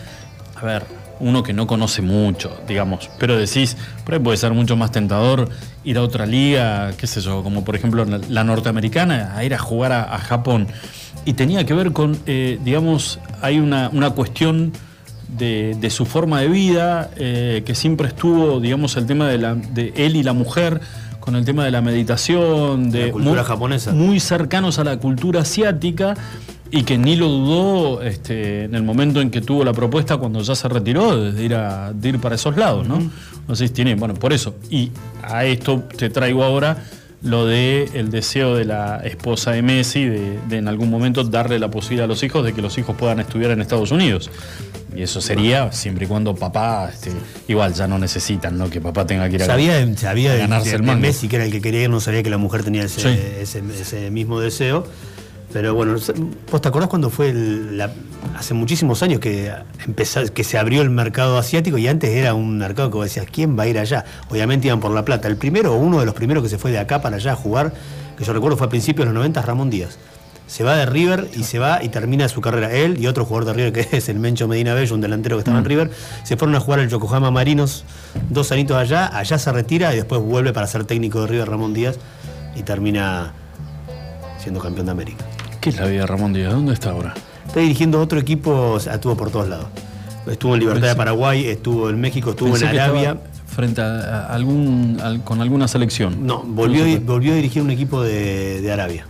a ver, uno que no conoce mucho, digamos, pero decís, por ahí puede ser mucho más tentador ir a otra liga, qué sé yo, como por ejemplo la, norteamericana, a ir a jugar a, a Japón. Y tenía que ver con, eh, digamos, hay una, una cuestión de, de su forma de vida, eh, que siempre estuvo, digamos, el tema de, la, de él y la mujer, con el tema de la meditación, de La cultura muy, japonesa. muy cercanos a la cultura asiática y que ni lo dudó este, en el momento en que tuvo la propuesta cuando ya se retiró de ir, a, de ir para esos lados, ¿no? Entonces tiene, bueno, por eso. Y a esto te traigo ahora lo de el deseo de la esposa de Messi de, de en algún momento darle la posibilidad a los hijos de que los hijos puedan estudiar en Estados Unidos. Y eso sería siempre y cuando papá, este, igual ya no necesitan, ¿no? Que papá tenga que ir a, Sabía, sabía a ganarse de- el mango. Messi, que era el que quería ir, no sabía que la mujer tenía ese, Sí. ese- ese mismo deseo. Pero bueno, ¿vos te acordás cuando fue el- la- hace muchísimos años que empezó, que se abrió el mercado asiático y antes era un mercado que vos decías, ¿quién va a ir allá? Obviamente iban por la plata. El primero o uno de los primeros que se fue de acá para allá a jugar, que yo recuerdo fue a principios de los 90, Ramón Díaz. Se va de River y se va y termina su carrera. Él y otro jugador de River que es el Mencho Medina Bello, un delantero que estaba en River, se fueron a jugar al Yokohama Marinos dos anitos allá, allá se retira y después vuelve para ser técnico de River Ramón Díaz y termina siendo campeón de América. ¿Qué es la vida de Ramón Díaz? ¿Dónde está ahora? Está dirigiendo otro equipo, estuvo por todos lados. Estuvo en Libertad de Paraguay, estuvo en México, estuvo Pensé en Arabia. frente a, algún al- con alguna selección. No, volvió, No volvió a dirigir un equipo de, de Arabia.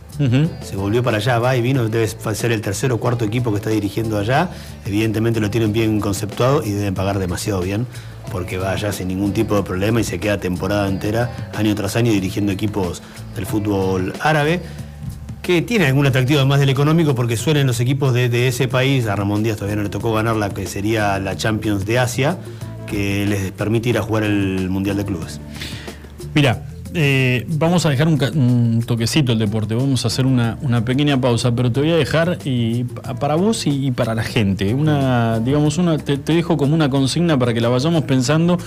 Se volvió para allá, va y vino, debe ser el tercer o cuarto equipo que está dirigiendo allá. Evidentemente lo tienen bien conceptuado y deben pagar demasiado bien, porque va allá sin ningún tipo de problema y se queda temporada entera, año tras año, dirigiendo equipos del fútbol árabe, que tiene algún atractivo además del económico, porque suelen los equipos de, ese país, a Ramón Díaz todavía no le tocó ganar la que sería la Champions de Asia, que les permite ir a jugar el Mundial de Clubes. Mira, eh, vamos a dejar un, toquecito el deporte, vamos a hacer una, pequeña pausa, pero te voy a dejar y, pa- para vos y, para la gente. Una, digamos, una, te, dejo como una consigna para que la vayamos pensando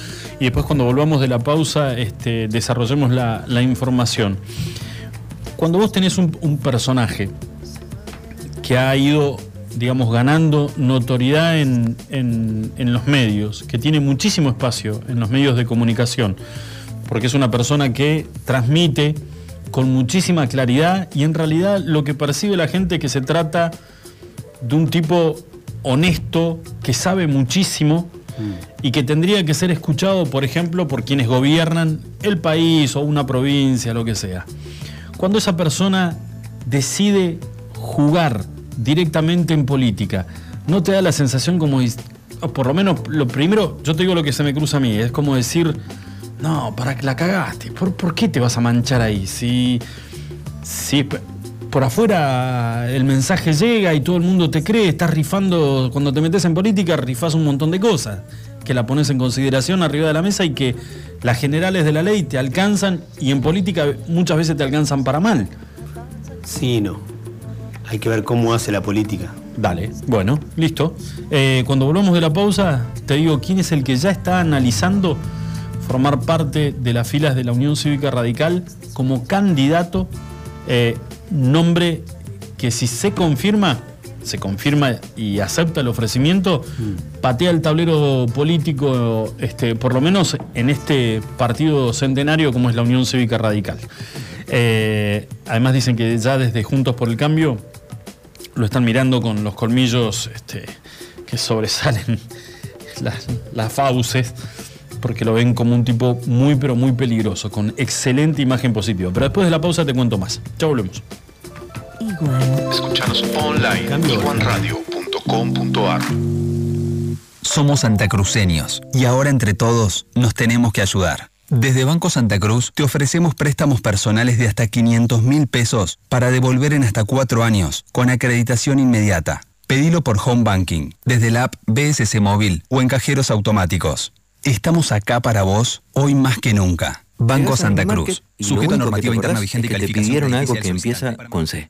y después cuando volvamos de la pausa este, desarrollemos la información. Cuando vos tenés un, personaje que ha ido, digamos, ganando notoriedad en, en- en los medios, que tiene muchísimo espacio en los medios de comunicación, porque es una persona que transmite con muchísima claridad y en realidad lo que percibe la gente es que se trata de un tipo honesto, que sabe muchísimo y que tendría que ser escuchado, por ejemplo, por quienes gobiernan el país o una provincia, lo que sea. Cuando esa persona decide jugar directamente en política, ¿no te da la sensación como, por lo menos lo primero, yo te digo lo que se me cruza a mí, es como decir, no, para que la cagaste, ¿por, por qué te vas a manchar ahí? Si, si por afuera el mensaje llega y todo el mundo te cree, estás rifando, cuando te metes en política, rifás un montón de cosas, que la pones en consideración arriba de la mesa y que las generales de la ley te alcanzan y en política muchas veces te alcanzan para mal. Sí, no. Hay que ver cómo hace la política. Dale, bueno, listo. Eh, cuando volvamos de la pausa, te digo quién es el que ya está analizando formar parte de las filas de la Unión Cívica Radical como candidato, eh, nombre que si se confirma, se confirma y acepta el ofrecimiento, patea el tablero político, este, por lo menos en este partido centenario como es la Unión Cívica Radical. Eh, además dicen que ya desde Juntos por el Cambio lo están mirando con los colmillos este, que sobresalen las, las fauces, porque lo ven como un tipo muy, pero muy peligroso, con excelente imagen positiva. Pero después de la pausa te cuento más. Ya volvemos. Escuchanos online iguanradio.com.ar Somos santacruceños y ahora entre todos nos tenemos que ayudar. Desde Banco Santa Cruz te ofrecemos préstamos personales de hasta 500 mil pesos para devolver en hasta cuatro años con acreditación inmediata. Pedilo por Home Banking, desde la app BSC Móvil o en cajeros automáticos. Estamos acá para vos hoy más que nunca. Banco Santa Cruz. y Sujeto a normativa te interna vigente y es que te calificación pidieron algo que empieza con C.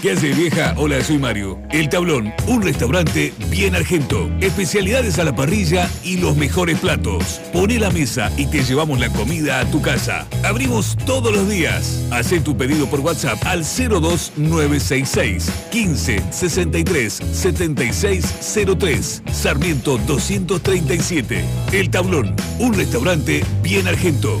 ¿Qué hace vieja? Hola, soy Mario. El Tablón, un restaurante bien argento. Especialidades a la parrilla y los mejores platos. Pone la mesa y te llevamos la comida a tu casa. Abrimos todos los días. Haz tu pedido por WhatsApp al 02966 15 63 76 03. Sarmiento 237. El Tablón, un restaurante bien argento.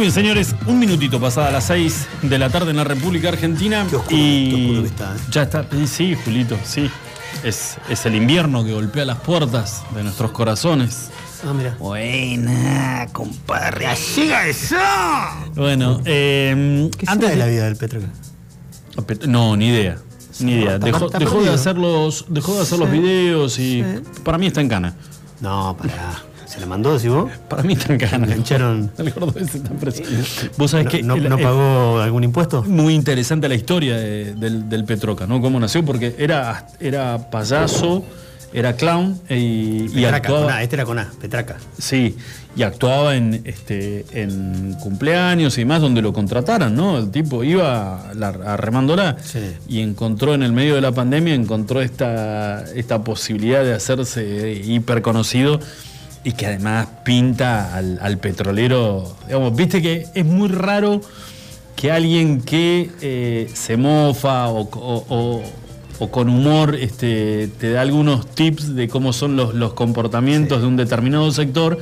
Muy bien, señores, un minutito pasada las 6 de la tarde en la República Argentina. y ya está, y sí, Julito, sí. Es, es el invierno que golpea las puertas de nuestros corazones. Ah, mira. Buena, compadre. ¡Ya llega eso! Bueno, eh, ¿Qué antes de la vida del Petroca? No, ni idea. Ni idea. está- Dejó, está dejó de hacer los, dejó de hacer los videos y sí. para mí está en cana. No, pará. ¿Se le mandó, decís vos? Para mí cana. Engancharon. El gordo ese está preso. Vos sabés ¿No, que no- el- no el- pagó algún impuesto? muy interesante la historia de- del, del Petroca, ¿no? Cómo nació, porque era, era payaso, era clown y, y Petraca, actuaba. con A, este era con A, Petraca. Sí, y actuaba en, este, en cumpleaños y demás donde lo contrataran, ¿no? El tipo iba a, la, a remándola y encontró en el medio de la pandemia, encontró esta, esta posibilidad de hacerse hiper conocido y que además pinta al, al petrolero. Digamos, viste que es muy raro que alguien que eh, se mofa o, o- o- o con humor este, te da algunos tips de cómo son los, los comportamientos de un determinado sector,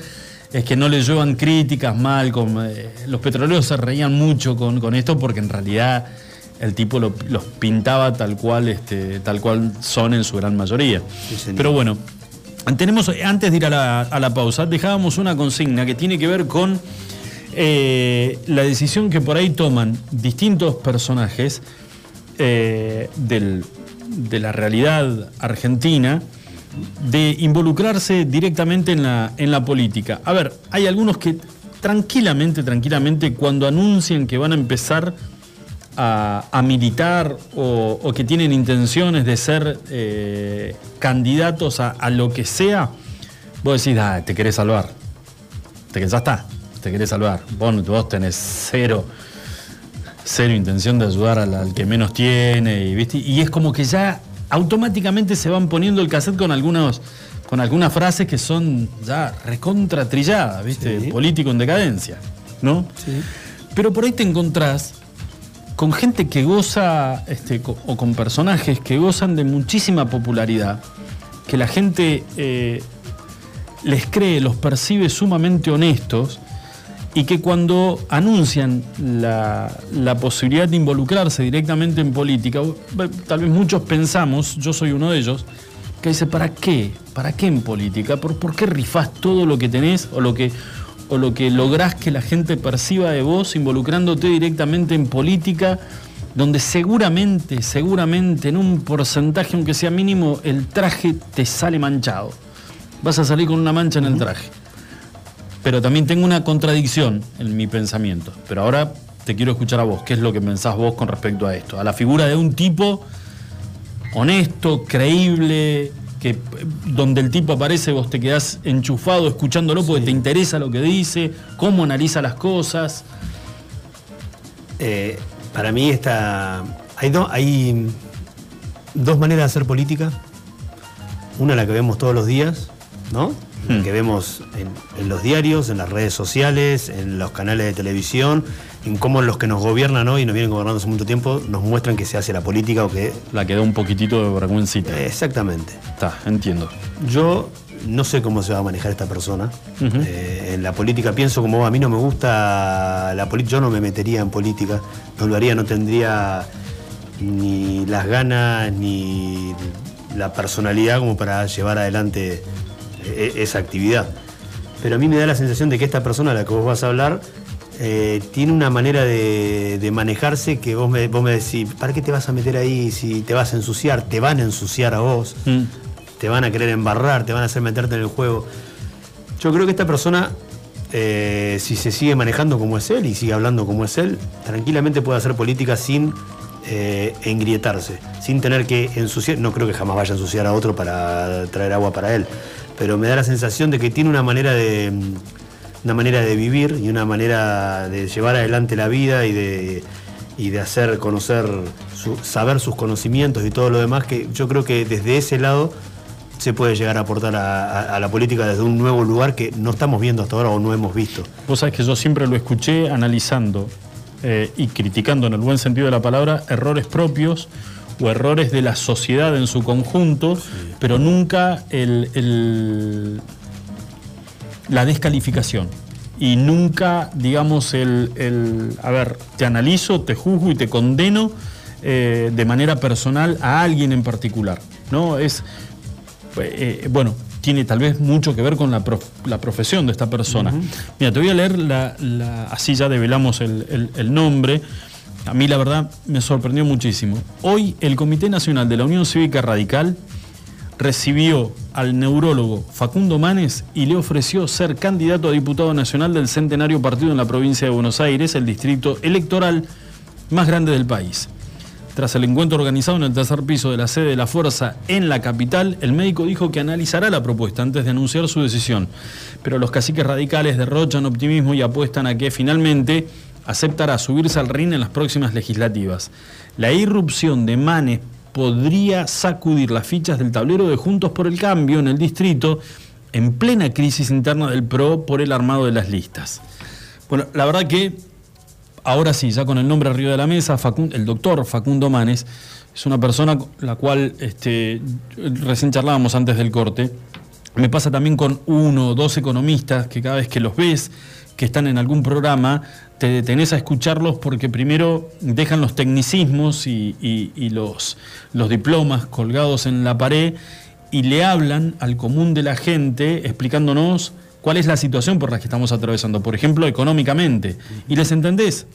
es que no le llevan críticas mal. Con, eh, los petroleros se reían mucho con, con esto porque en realidad el tipo lo- los pintaba tal cual, este, tal cual son en su gran mayoría. Pero bueno, tenemos, antes de ir a la, a la pausa, dejábamos una consigna que tiene que ver con eh, la decisión que por ahí toman distintos personajes eh, del- de la realidad argentina de involucrarse directamente en la, en la política. A ver, hay algunos que tranquilamente, tranquilamente, cuando anuncian que van a empezar a, a militar o, o que tienen intenciones de ser eh, candidatos a, a lo que sea, vos decís, ah, te querés salvar. Te, ya está, te querés salvar. Vos, vos tenés cero, cero intención de ayudar al, al que menos tiene. Y, ¿viste? y es como que ya automáticamente se van poniendo el cassette con algunos. Con algunas frases que son ya recontra trilladas, ¿viste? Político en decadencia, ¿no? Pero por ahí te encontrás con gente que goza, este, o con personajes que gozan de muchísima popularidad, que la gente eh, les cree, los percibe sumamente honestos, y que cuando anuncian la, posibilidad de involucrarse directamente en política, tal vez muchos pensamos, yo soy uno de ellos, que dice, ¿para qué? ¿Para qué en política? ¿Por, por qué rifás todo lo que tenés o lo que, o lo que lográs que la gente perciba de vos involucrándote directamente en política? donde seguramente, seguramente en un porcentaje, aunque sea mínimo, el traje te sale manchado. Vas a salir con una mancha en el traje. Pero también tengo una contradicción en mi pensamiento. Pero ahora te quiero escuchar a vos. ¿Qué es lo que pensás vos con respecto a esto? A la figura de un tipo honesto, creíble, que donde el tipo aparece vos te quedás enchufado escuchándolo porque te interesa lo que dice, cómo analiza las cosas. Eh, para mí está. Hay, do- hay dos maneras de hacer política. Una la que vemos todos los días, ¿no? La que vemos en, en los diarios, en las redes sociales, en los canales de televisión, cómo los que nos gobiernan hoy y nos vienen gobernando hace mucho tiempo nos muestran que se hace la política o que. La que da un poquitito de vergüencita. Exactamente. Está, entiendo. Yo no sé cómo se va a manejar esta persona. Eh, en la política pienso como a mí no me gusta la política, yo no me metería en política, no lo haría, no tendría ni las ganas ni la personalidad como para llevar adelante eh, esa actividad. Pero a mí me da la sensación de que esta persona a la que vos vas a hablar eh, tiene una manera de, de manejarse que vos me, vos me decís, ¿para qué te vas a meter ahí si te vas a ensuciar? Te van a ensuciar a vos te van a querer embarrar, te van a hacer meterte en el juego. Yo creo que esta persona, eh, si se sigue manejando como es él y sigue hablando como es él, tranquilamente puede hacer política sin eh, engrietarse, sin tener que ensuciar. No creo que jamás vaya a ensuciar a otro para traer agua para él, pero me da la sensación de que tiene una manera de una manera de vivir y una manera de llevar adelante la vida y de y de hacer conocer, su- saber sus conocimientos y todo lo demás, que yo creo que desde ese lado se puede llegar a aportar a, a- a la política desde un nuevo lugar que no estamos viendo hasta ahora o no hemos visto. Vos sabés que yo siempre lo escuché analizando eh, y criticando en el buen sentido de la palabra errores propios o errores de la sociedad en su conjunto, pero nunca el- el- la descalificación. y nunca, digamos, el, el, a ver, te analizo, te juzgo y te condeno eh, de manera personal a alguien en particular. ¿no? Es, eh, bueno, tiene tal vez mucho que ver con la, prof- la profesión de esta persona. Mira, te voy a leer, la, la- así ya develamos el, el- el nombre. A mí la verdad me sorprendió muchísimo. Hoy el Comité Nacional de la Unión Cívica Radical recibió al neurólogo Facundo Manes y le ofreció ser candidato a diputado nacional del centenario partido en la provincia de Buenos Aires, el distrito electoral más grande del país. Tras el encuentro organizado en el tercer piso de la sede de la Fuerza en la capital, el médico dijo que analizará la propuesta antes de anunciar su decisión. Pero los caciques radicales derrochan optimismo y apuestan a que finalmente aceptará subirse al ring en las próximas legislativas. La irrupción de Manes podría sacudir las fichas del tablero de Juntos por el Cambio en el distrito en plena crisis interna del PRO por el armado de las listas. Bueno, la verdad que ahora sí, ya con el nombre arriba de la mesa, el doctor Facundo Manes es una persona la cual este, recién charlábamos antes del corte. Me pasa también con uno o dos economistas que cada vez que los ves, que están en algún programa, te detenés a escucharlos porque primero dejan los tecnicismos y, los, los diplomas colgados en la pared y le hablan al común de la gente explicándonos cuál es la situación por la que estamos atravesando, por ejemplo, económicamente. Y les entendés,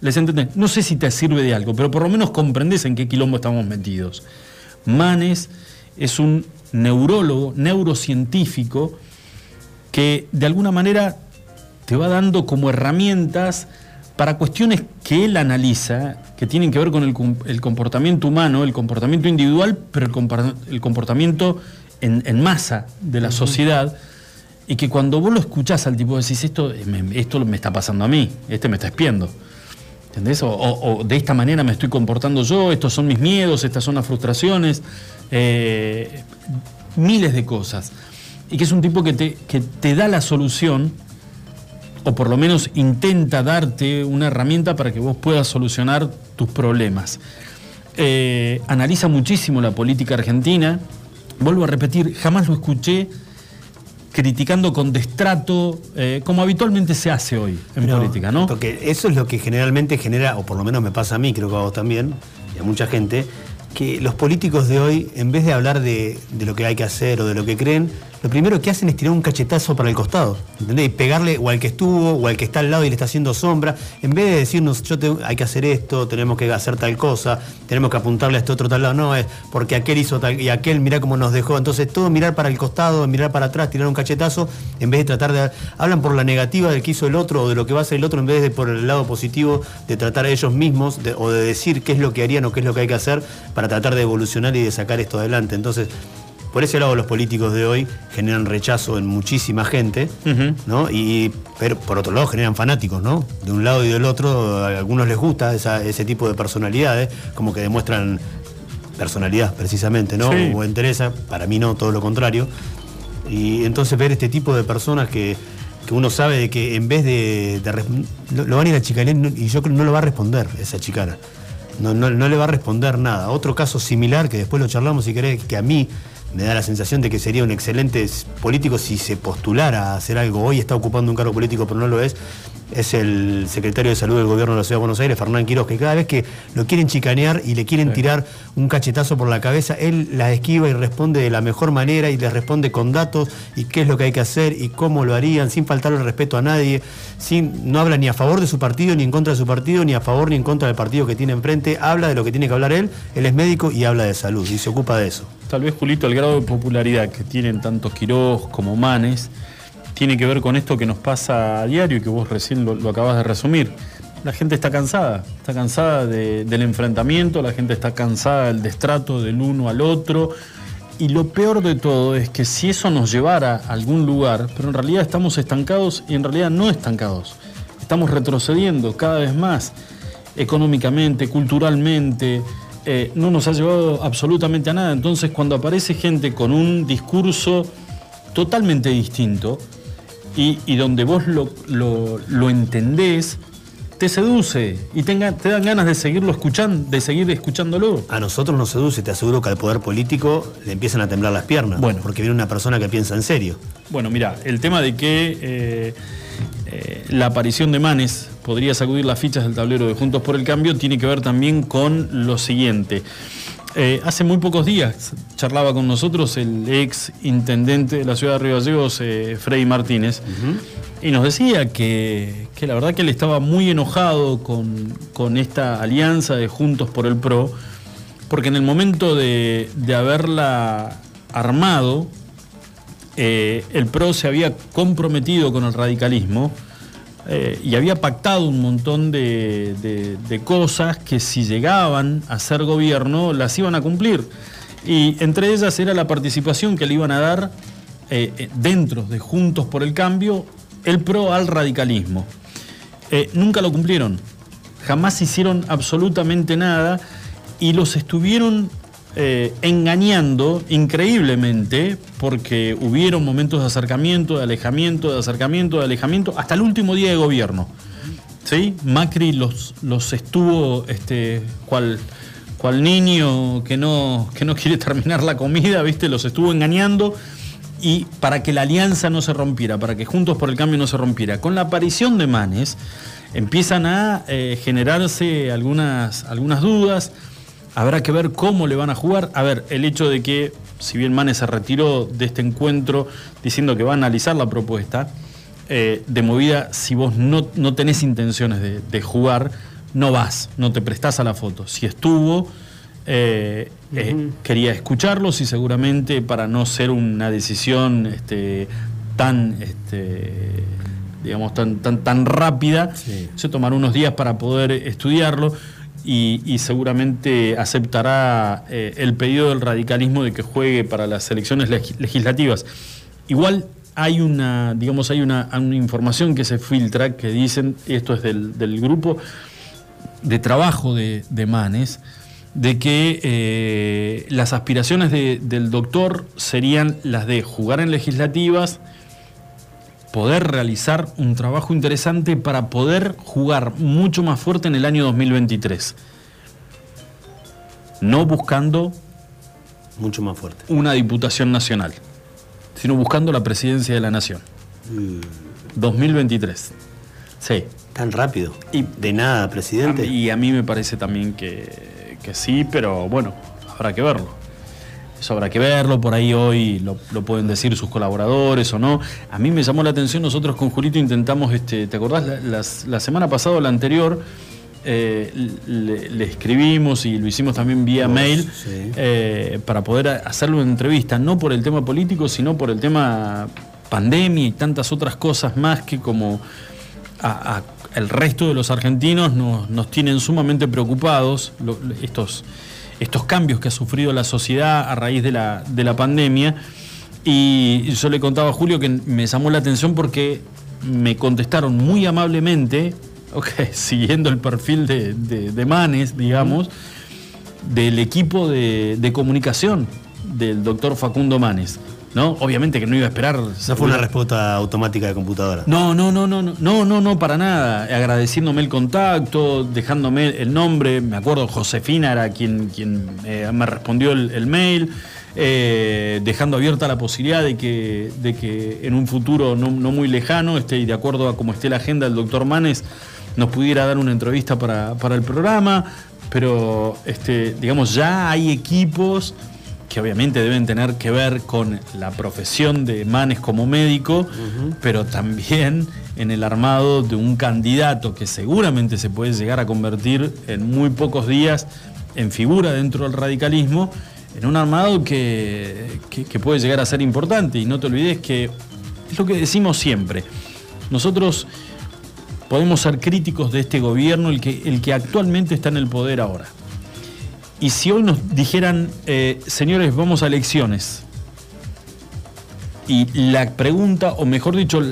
les entendés. No sé si te sirve de algo, pero por lo menos comprendés en qué quilombo estamos metidos. Manes es un neurólogo, neurocientífico, que de alguna manera te va dando como herramientas para cuestiones que él analiza, que tienen que ver con el, com- el comportamiento humano, el comportamiento individual, pero el, comportamiento en, en masa de la sociedad, y que cuando vos lo escuchás al tipo decís, esto, eh, me, esto me está pasando a mí, este me está espiando. ¿Entendés? O, o- o de esta manera me estoy comportando yo, estos son mis miedos, estas son las frustraciones, eh, miles de cosas. Y que es un tipo que te, que te da la solución, o por lo menos intenta darte una herramienta para que vos puedas solucionar tus problemas. Eh, analiza muchísimo la política argentina. Vuelvo a repetir, jamás lo escuché criticando con destrato, eh, como habitualmente se hace hoy en Pero- política, ¿no? Porque eso es lo que generalmente genera, o por lo menos me pasa a mí, creo que a vos también, y a mucha gente, que los políticos de hoy, en vez de hablar de, de lo que hay que hacer o de lo que creen, lo primero que hacen es tirar un cachetazo para el costado, ¿entendés? Y pegarle o al que estuvo o al que está al lado y le está haciendo sombra, en vez de decirnos, yo hay que hacer esto, tenemos que hacer tal cosa, tenemos que apuntarle a este otro tal lado, no, es porque aquel hizo tal y aquel mirá cómo nos dejó, entonces todo mirar para el costado, mirar para atrás, tirar un cachetazo, en vez de tratar de... Hablan por la negativa del que hizo el otro o de lo que va a hacer el otro, en vez de por el lado positivo de tratar a ellos mismos o de decir qué es lo que harían o qué es lo que hay que hacer para tratar de evolucionar y de sacar esto adelante. Entonces, por ese lado los políticos de hoy generan rechazo en muchísima gente, ¿no? Y, pero por otro lado generan fanáticos, ¿no? De un lado y del otro, a algunos les gusta esa- ese tipo de personalidades, como que demuestran personalidad precisamente, ¿no? Sí. O interesa, para mí no, todo lo contrario. Y entonces ver este tipo de personas que, que uno sabe de que en vez de, de lo, van a ir a chicanear y yo creo que no lo va a responder esa chicana. No, no, no le va a responder nada. Otro caso similar, que después lo charlamos si querés, que a mí me da la sensación de que sería un excelente político si se postulara a hacer algo. Hoy está ocupando un cargo político, pero no lo es. Es el secretario de Salud del Gobierno de la Ciudad de Buenos Aires, Fernán Quiroz, que cada vez que lo quieren chicanear y le quieren tirar un cachetazo por la cabeza, él la esquiva y responde de la mejor manera y les responde con datos y qué es lo que hay que hacer y cómo lo harían, sin faltarle el respeto a nadie, sin, no habla ni a favor de su partido, ni en contra de su partido, ni a favor ni en contra del partido que tiene enfrente, habla de lo que tiene que hablar él, él es médico y habla de salud y se ocupa de eso. Tal vez, Julito, el grado de popularidad que tienen tanto Quirós como Manes tiene que ver con esto que nos pasa a diario y que vos recién lo, acabas de resumir. La gente está cansada, está cansada de- del enfrentamiento, la gente está cansada del destrato del uno al otro. Y lo peor de todo es que si eso nos llevara a algún lugar, pero en realidad estamos estancados y en realidad no estancados. Estamos retrocediendo cada vez más económicamente, culturalmente, eh, no nos ha llevado absolutamente a nada. Entonces, cuando aparece gente con un discurso totalmente distinto y, y donde vos lo, lo- lo entendés, te seduce y tenga- te dan ganas de seguirlo escuchando, de seguir escuchándolo. A nosotros nos seduce, te aseguro que al poder político le empiezan a temblar las piernas. Bueno. Porque viene una persona que piensa en serio. Bueno, mira, el tema de que eh, eh, la aparición de Manes podría sacudir las fichas del tablero de Juntos por el Cambio tiene que ver también con lo siguiente. Eh, hace muy pocos días charlaba con nosotros el ex intendente de la ciudad de Río Gallegos, eh, Freddy Martínez, y nos decía que, que la verdad que él estaba muy enojado con, con esta alianza de Juntos por el PRO, porque en el momento de, de haberla armado, eh, el PRO se había comprometido con el radicalismo eh, y había pactado un montón de, cosas que si llegaban a ser gobierno las iban a cumplir. Y entre ellas era la participación que le iban a dar eh, dentro de Juntos por el Cambio el PRO al radicalismo. Nunca lo cumplieron, jamás hicieron absolutamente nada y los estuvieron eh, engañando increíblemente porque hubieron momentos de acercamiento, de alejamiento, de acercamiento, de alejamiento, hasta el último día de gobierno. ¿sí? Macri los, los estuvo este, cual, cual niño que no, que no quiere terminar la comida, ¿viste? los estuvo engañando y para que la alianza no se rompiera, para que Juntos por el Cambio no se rompiera. Con la aparición de Manes empiezan a eh, generarse algunas, algunas dudas, habrá que ver cómo le van a jugar. A ver, el hecho de que, si bien Manes se retiró de este encuentro diciendo que va a analizar la propuesta, eh, de movida, si vos no, no tenés intenciones de, de jugar, no vas, no te prestás a la foto. Si estuvo, eh, eh, quería escucharlos y seguramente para no ser una decisión este, tan, este, digamos, tan, tan, tan rápida, se tomará unos días para poder estudiarlo. Y, seguramente aceptará eh, el pedido del radicalismo de que juegue para las elecciones leg- legislativas. Igual hay una, digamos, hay una, información que se filtra que dicen, esto es del, grupo de trabajo de, Manes, de que eh, las aspiraciones de- del doctor serían las de jugar en legislativas, poder realizar un trabajo interesante para poder jugar mucho más fuerte en el año 2023. No buscando mucho más fuerte. una diputación nacional, sino buscando la presidencia de la nación. 2023. Sí. Tan rápido. Y de nada, presidente. Y a mí me parece también que, que sí, pero bueno, habrá que verlo. Eso habrá que verlo, por ahí hoy lo, lo pueden decir sus colaboradores o no. A mí me llamó la atención, nosotros con Julito intentamos, este, ¿te acordás? La, semana pasada o la anterior eh, le, le escribimos y lo hicimos también vía Vos, mail sí. eh, para poder hacerle una entrevista, no por el tema político, sino por el tema pandemia y tantas otras cosas más que como a- a- el resto de los argentinos nos, nos tienen sumamente preocupados lo- estos, estos cambios que ha sufrido la sociedad a raíz de la, de la pandemia. Y yo le contaba a Julio que me llamó la atención porque me contestaron muy amablemente, siguiendo el perfil de, de- de Manes, digamos, del equipo de, de comunicación del doctor Facundo Manes. ¿No? Obviamente que no iba a esperar. No fue una respuesta automática de computadora. No, no, no, no, no, no, no, no, para nada. Agradeciéndome el contacto, dejándome el nombre. Me acuerdo, Josefina era quien, quien eh, me respondió el, el mail, eh, dejando abierta la posibilidad de que, de que en un futuro no, no muy lejano, este, y de acuerdo a cómo esté la agenda del doctor Manes, nos pudiera dar una entrevista para, para el programa. Pero, este, digamos, ya hay equipos que obviamente deben tener que ver con la profesión de Manes como médico, pero también en el armado de un candidato que seguramente se puede llegar a convertir en muy pocos días en figura dentro del radicalismo, en un armado que, que- que puede llegar a ser importante. Y no te olvides que es lo que decimos siempre. Nosotros podemos ser críticos de este gobierno, el que, el que actualmente está en el poder ahora. Y si hoy nos dijeran, eh, señores, vamos a elecciones, y la pregunta, o mejor dicho,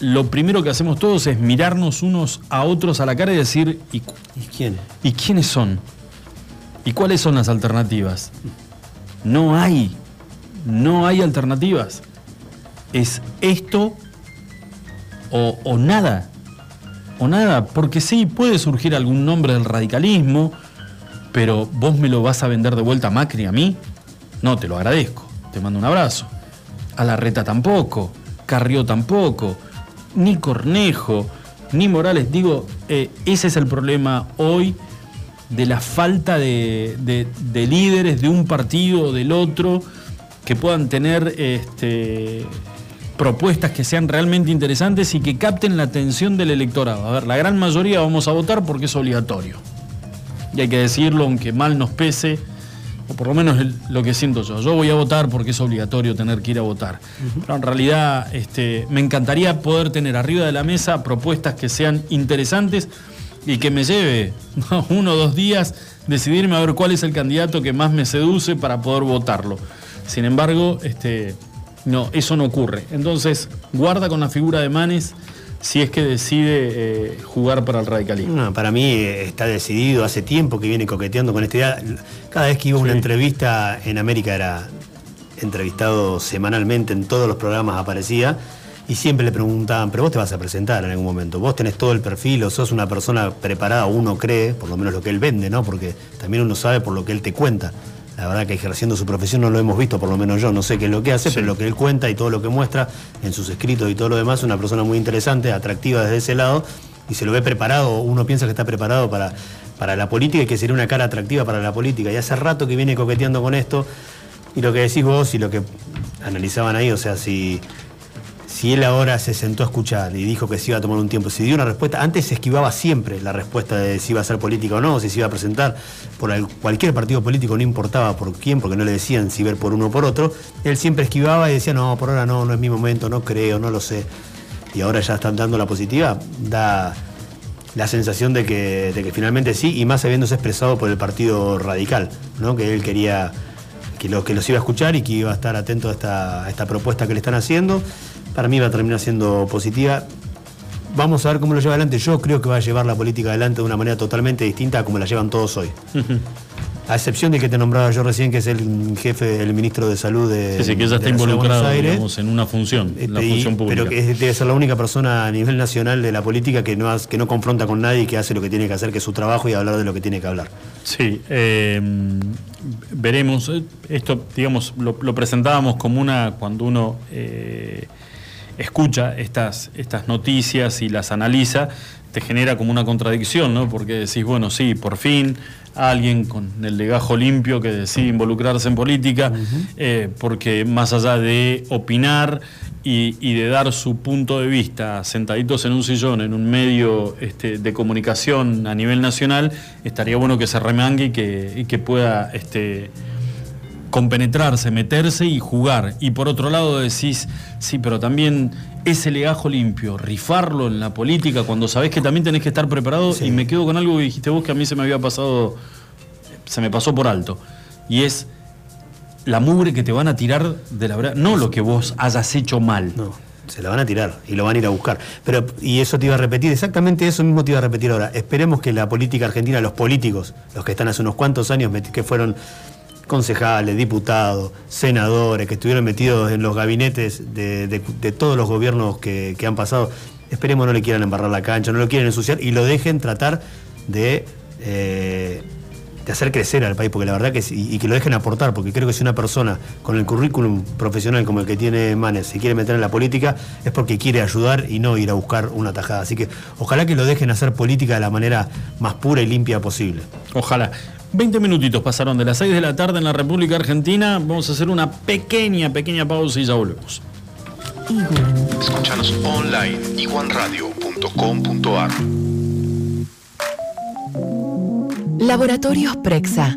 lo primero que hacemos todos es mirarnos unos a otros a la cara y decir, ¿y, quién? ¿Y quiénes son? ¿Y cuáles son las alternativas? No hay, no hay alternativas. Es esto o, o nada. O nada, porque sí, puede surgir algún nombre del radicalismo, pero vos me lo vas a vender de vuelta a Macri a mí. No, te lo agradezco. Te mando un abrazo. A la reta tampoco. Carrió tampoco. ni Cornejo, ni Morales. Digo, eh, ese es el problema hoy de la falta de, de- de líderes de un partido o del otro que puedan tener este, propuestas que sean realmente interesantes y que capten la atención del electorado. A ver, la gran mayoría vamos a votar porque es obligatorio. Y hay que decirlo, aunque mal nos pese, o por lo menos lo que siento yo. Yo voy a votar porque es obligatorio tener que ir a votar. Pero en realidad este, me encantaría poder tener arriba de la mesa propuestas que sean interesantes y que me lleve uno o dos días decidirme a ver cuál es el candidato que más me seduce para poder votarlo. Sin embargo, este, no, eso no ocurre. Entonces, guarda con la figura de Manes si es que decide eh, jugar para el radicalismo. No, para mí eh, está decidido, hace tiempo que viene coqueteando con esta idea. Cada vez que iba a una entrevista en América era entrevistado semanalmente, en todos los programas aparecía, y siempre le preguntaban, pero vos te vas a presentar en algún momento, vos tenés todo el perfil, o sos una persona preparada, uno cree, por lo menos lo que él vende, ¿no? Porque también uno sabe por lo que él te cuenta. La verdad que ejerciendo su profesión no lo hemos visto, por lo menos yo, no sé qué es lo que hace, pero lo que él cuenta y todo lo que muestra en sus escritos y todo lo demás, es una persona muy interesante, atractiva desde ese lado, y se lo ve preparado, uno piensa que está preparado para, para la política y que sería una cara atractiva para la política. Y hace rato que viene coqueteando con esto, y lo que decís vos y lo que analizaban ahí, o sea, si, si él ahora se sentó a escuchar y dijo que se iba a tomar un tiempo, si dio una respuesta, antes se esquivaba siempre la respuesta de si iba a ser política o no, si se iba a presentar por al- cualquier partido político, no importaba por quién, porque no le decían si ver por uno o por otro, él siempre esquivaba y decía, no, por ahora no, no es mi momento, no creo, no lo sé. Y ahora ya están dando la positiva, da la sensación de que, finalmente sí, y más habiéndose expresado por el Partido Radical, ¿no? que él quería que, lo, que los iba a escuchar y que iba a estar atento a esta propuesta que le están haciendo. Para mí va a terminar siendo positiva. Vamos a ver cómo lo lleva adelante. Yo creo que va a llevar la política adelante de una manera totalmente distinta a como la llevan todos hoy. A excepción de que te nombraba yo recién, que es el jefe, el ministro de Salud de, sí, que está la involucrado Aires. digamos, en una función, la Y- función pública. Pero que es- debe ser la única persona a nivel nacional de la política que no, que no confronta con nadie y que hace lo que tiene que hacer, que es su trabajo y hablar de lo que tiene que hablar. Sí, eh, veremos. Esto, digamos, lo, lo presentábamos como una, cuando uno eh, escucha estas, estas noticias y las analiza, te genera como una contradicción, ¿no? Porque decís, bueno, sí, por fin alguien con el legajo limpio que decide involucrarse en política, eh, porque más allá de opinar y, y de dar su punto de vista sentaditos en un sillón, en un medio este, de comunicación a nivel nacional, estaría bueno que se remangue y que, y que pueda este, compenetrarse, meterse y jugar. Y por otro lado decís, sí, pero también ese legajo limpio, rifarlo en la política cuando sabés que también tenés que estar preparado. Y me quedo con algo que dijiste vos que a mí se me había pasado, se me pasó por alto. Y es la mugre que te van a tirar de la verdad, no lo que vos hayas hecho mal. No, se la van a tirar y lo van a ir a buscar. Pero, y eso te iba a repetir, exactamente eso mismo te iba a repetir ahora. Esperemos que la política argentina, los políticos, los que están hace unos cuantos años, que fueron concejales, diputados, senadores, que estuvieron metidos en los gabinetes de, todos los gobiernos que, que han pasado, esperemos no le quieran embarrar la cancha, no lo quieran ensuciar y lo dejen tratar de, eh, de hacer crecer al país, porque la verdad que sí, y que lo dejen aportar, porque creo que si una persona con el currículum profesional como el que tiene Manes se quiere meter en la política, es porque quiere ayudar y no ir a buscar una tajada. Así que ojalá que lo dejen hacer política de la manera más pura y limpia posible. Ojalá. 20 minutitos pasaron de las 6 de la tarde en la República Argentina. Vamos a hacer una pequeña, pequeña pausa y ya volvemos. Escúchanos online iguanradio.com.ar Laboratorios Prexa.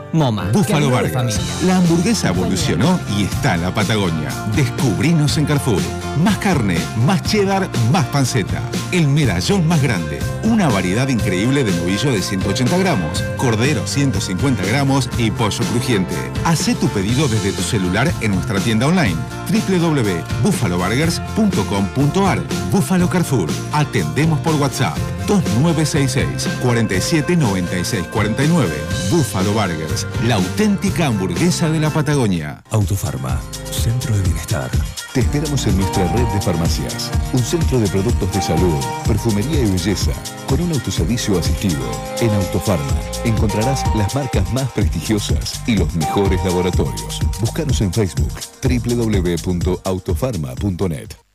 MoMA. Búfalo Vargas. La hamburguesa evolucionó y está en la Patagonia. Descubrinos en Carrefour. Más carne, más cheddar, más panceta. El medallón más grande. Una variedad increíble de novillo de 180 gramos, cordero 150 gramos y pollo crujiente. Hacé tu pedido desde tu celular en nuestra tienda online www.buffaloburgers.com.ar Búfalo Carrefour. Atendemos por WhatsApp 2966 47 96 49. Búfalo Burgers, la auténtica hamburguesa de la Patagonia. Autofarma, Centro de Bienestar. Te esperamos en nuestra red de farmacias. Un centro de productos de salud, perfumería y belleza, con un autoservicio asistido. En Autofarma encontrarás las marcas más prestigiosas y los mejores laboratorios. Búscanos en Facebook www.autofarma.net.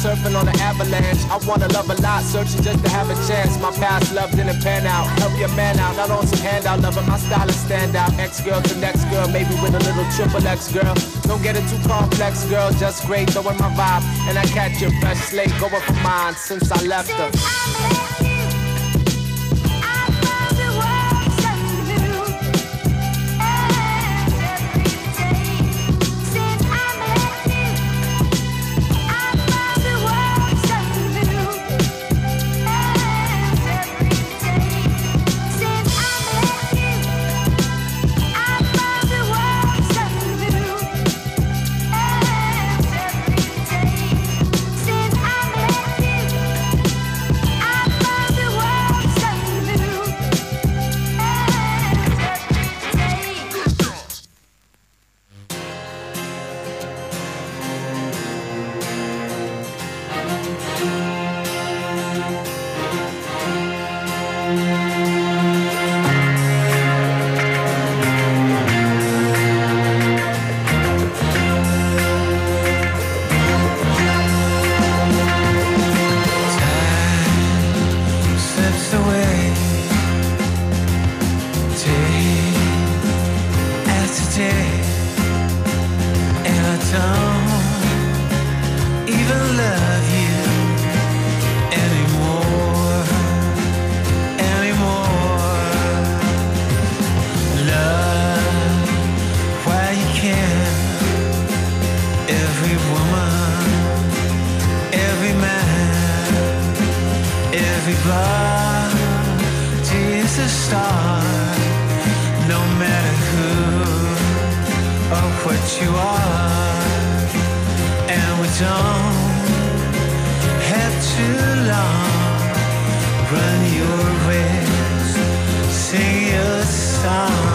surfing on an avalanche. I wanna love a lot, searching just to have a chance. My past love didn't pan out. Help your man out, not on some handout. Loving my style is stand out. Ex girl to next girl, maybe with a little triple X girl. Don't get it too complex, girl. Just great, throwing my vibe. And I catch your fresh slate going for mine since I left her. Don't even love you anymore, anymore. Love, why you can every woman, every man. A star, no matter who or what you are, don't have too long. Run your race, sing your song.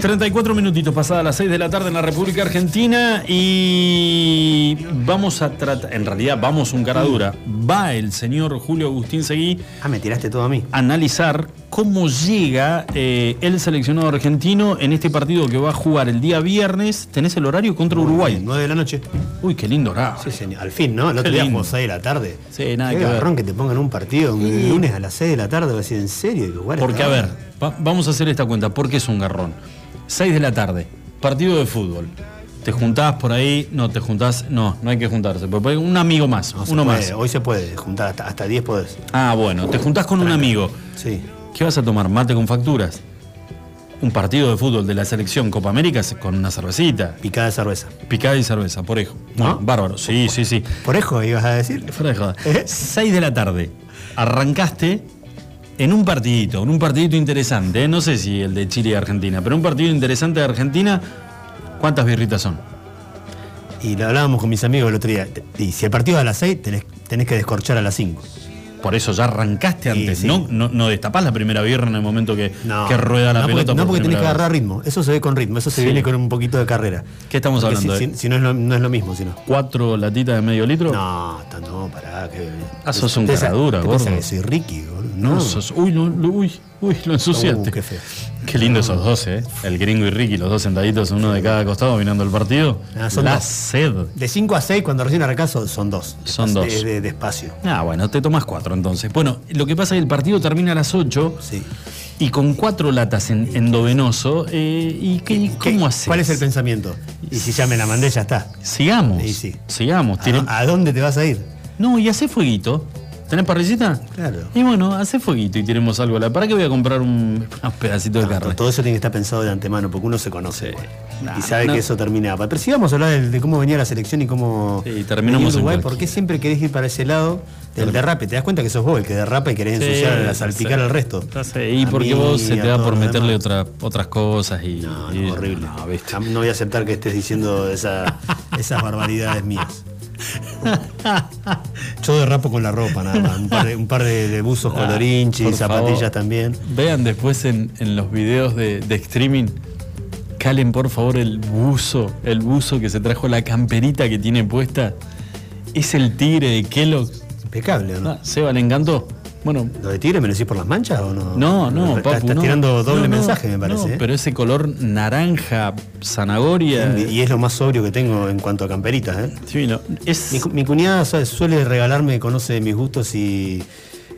34 minutitos pasadas las 6 de la tarde en la República Argentina y vamos a tratar, en realidad vamos un cara dura, va el señor Julio Agustín Seguí Ah, me tiraste todo a mí. a analizar cómo llega eh, el seleccionado argentino en este partido que va a jugar el día viernes. ¿Tenés el horario contra Uruguay? 9 de la noche. Uy, qué lindo horario. Sí, señor. Al fin, ¿no? El otro Qué día lindo. jugó 6 de la tarde. Sí, nada Qué que ver. que te pongan un partido un lunes a las 6 de la tarde. Va a decir, ¿en serio? ¿Hay que jugar a Porque, a ver, va- vamos a hacer esta cuenta. ¿Por qué es un garrón? 6 de la tarde, partido de fútbol. Te juntás por ahí, no te juntás, no, no hay que juntarse. porque Un amigo más, No uno puede, más. Hoy se puede juntar hasta, hasta 10 podés. Ah, bueno, te juntás con un amigo. Sí. ¿Qué vas a tomar? ¿Mate con facturas? Un partido de fútbol de la selección Copa América con una cervecita. Picada de cerveza. Picada y cerveza, por eso. ¿No? bárbaro. Sí, sí, sí. ¿Por eso ibas a decir? De joda. 6 de la tarde. Arrancaste en un partidito, en un partidito interesante. No sé si el de Chile y Argentina, pero un partido interesante de Argentina. ¿Cuántas birritas son? Y lo hablábamos con mis amigos el otro día. Y si el partido es a las 6, tenés, tenés que descorchar a las 5. Por eso ya arrancaste antes, ¿no? No, no destapás la primera birra en el momento que, que rueda la pelota. Porque, no por porque tenés que agarrar ritmo. Eso se ve con ritmo. Eso se Sí. viene con un poquito de carrera. ¿Qué estamos Porque hablando? Si, de si- si no, es lo, no es lo mismo, si no. ¿Cuatro latitas de medio litro? No, no, pará. Que, Ah, sos un ¿Te cara pensás- dura, te gordo. que soy Ricky, boludo? No, sos- uy, no, uy, uy, lo ensuciaste. Uh, qué feo. Qué lindo esos dos, ¿eh? El gringo y Ricky, los dos sentaditos, uno de cada costado, mirando el partido. Ah, son la dos. sed. De 5 a 6, cuando recién arrancás, son, dos. Son dos. De, de espacio. Ah, bueno, te tomas cuatro entonces. Bueno, lo que pasa es que el partido termina a las 8 y con cuatro latas en, endovenoso. Eh, ¿Y qué, y cómo haces? ¿Cuál es el pensamiento? Y si ya me la mandé, ya está. Sigamos. Sí, sí. Sigamos. ¿A, a dónde te vas a ir? No, y hace fueguito. ¿Tenés parrillita? Claro. Y bueno, hace fueguito y tenemos algo. ¿Para qué voy a comprar un, un pedacito de carne? Todo eso tiene que estar pensado de antemano, porque uno se conoce. y sabe no. que eso termina. Pero si vamos a hablar de, cómo venía la selección y cómo. Sí, terminamos en Uruguay, ¿por qué siempre querés ir para ese lado del derrape? ¿Te das cuenta que sos vos el que derrapa y querés Sí, ensuciar, salpicar al resto? Y porque mí, vos se te da por meterle otra- otras cosas y. y- horrible. no, ¿viste? Ya No voy a aceptar que estés diciendo esa- esas barbaridades mías. Yo derrapo con la ropa, nada más. Un par de, un par de- de buzos Ah, colorinchi, por zapatillas favor. también. Vean después en, en los videos de, de streaming. Calen por favor el buzo, el buzo que se trajo la camperita que tiene puesta. Es el tigre de Kellogg. Impecable, ¿o no? Ah, Seba, ¿le encantó? Bueno. ¿Lo de tigre me lo decís por las manchas o no? No, no, Estás- papu, Estás no. tirando doble No, mensaje, me parece. no, ¿eh? pero ese color naranja, zanahoria. Y, y es lo más sobrio que tengo en cuanto a camperitas, ¿eh? Sí, no, es... mi, mi cuñada su- suele regalarme, conoce mis gustos y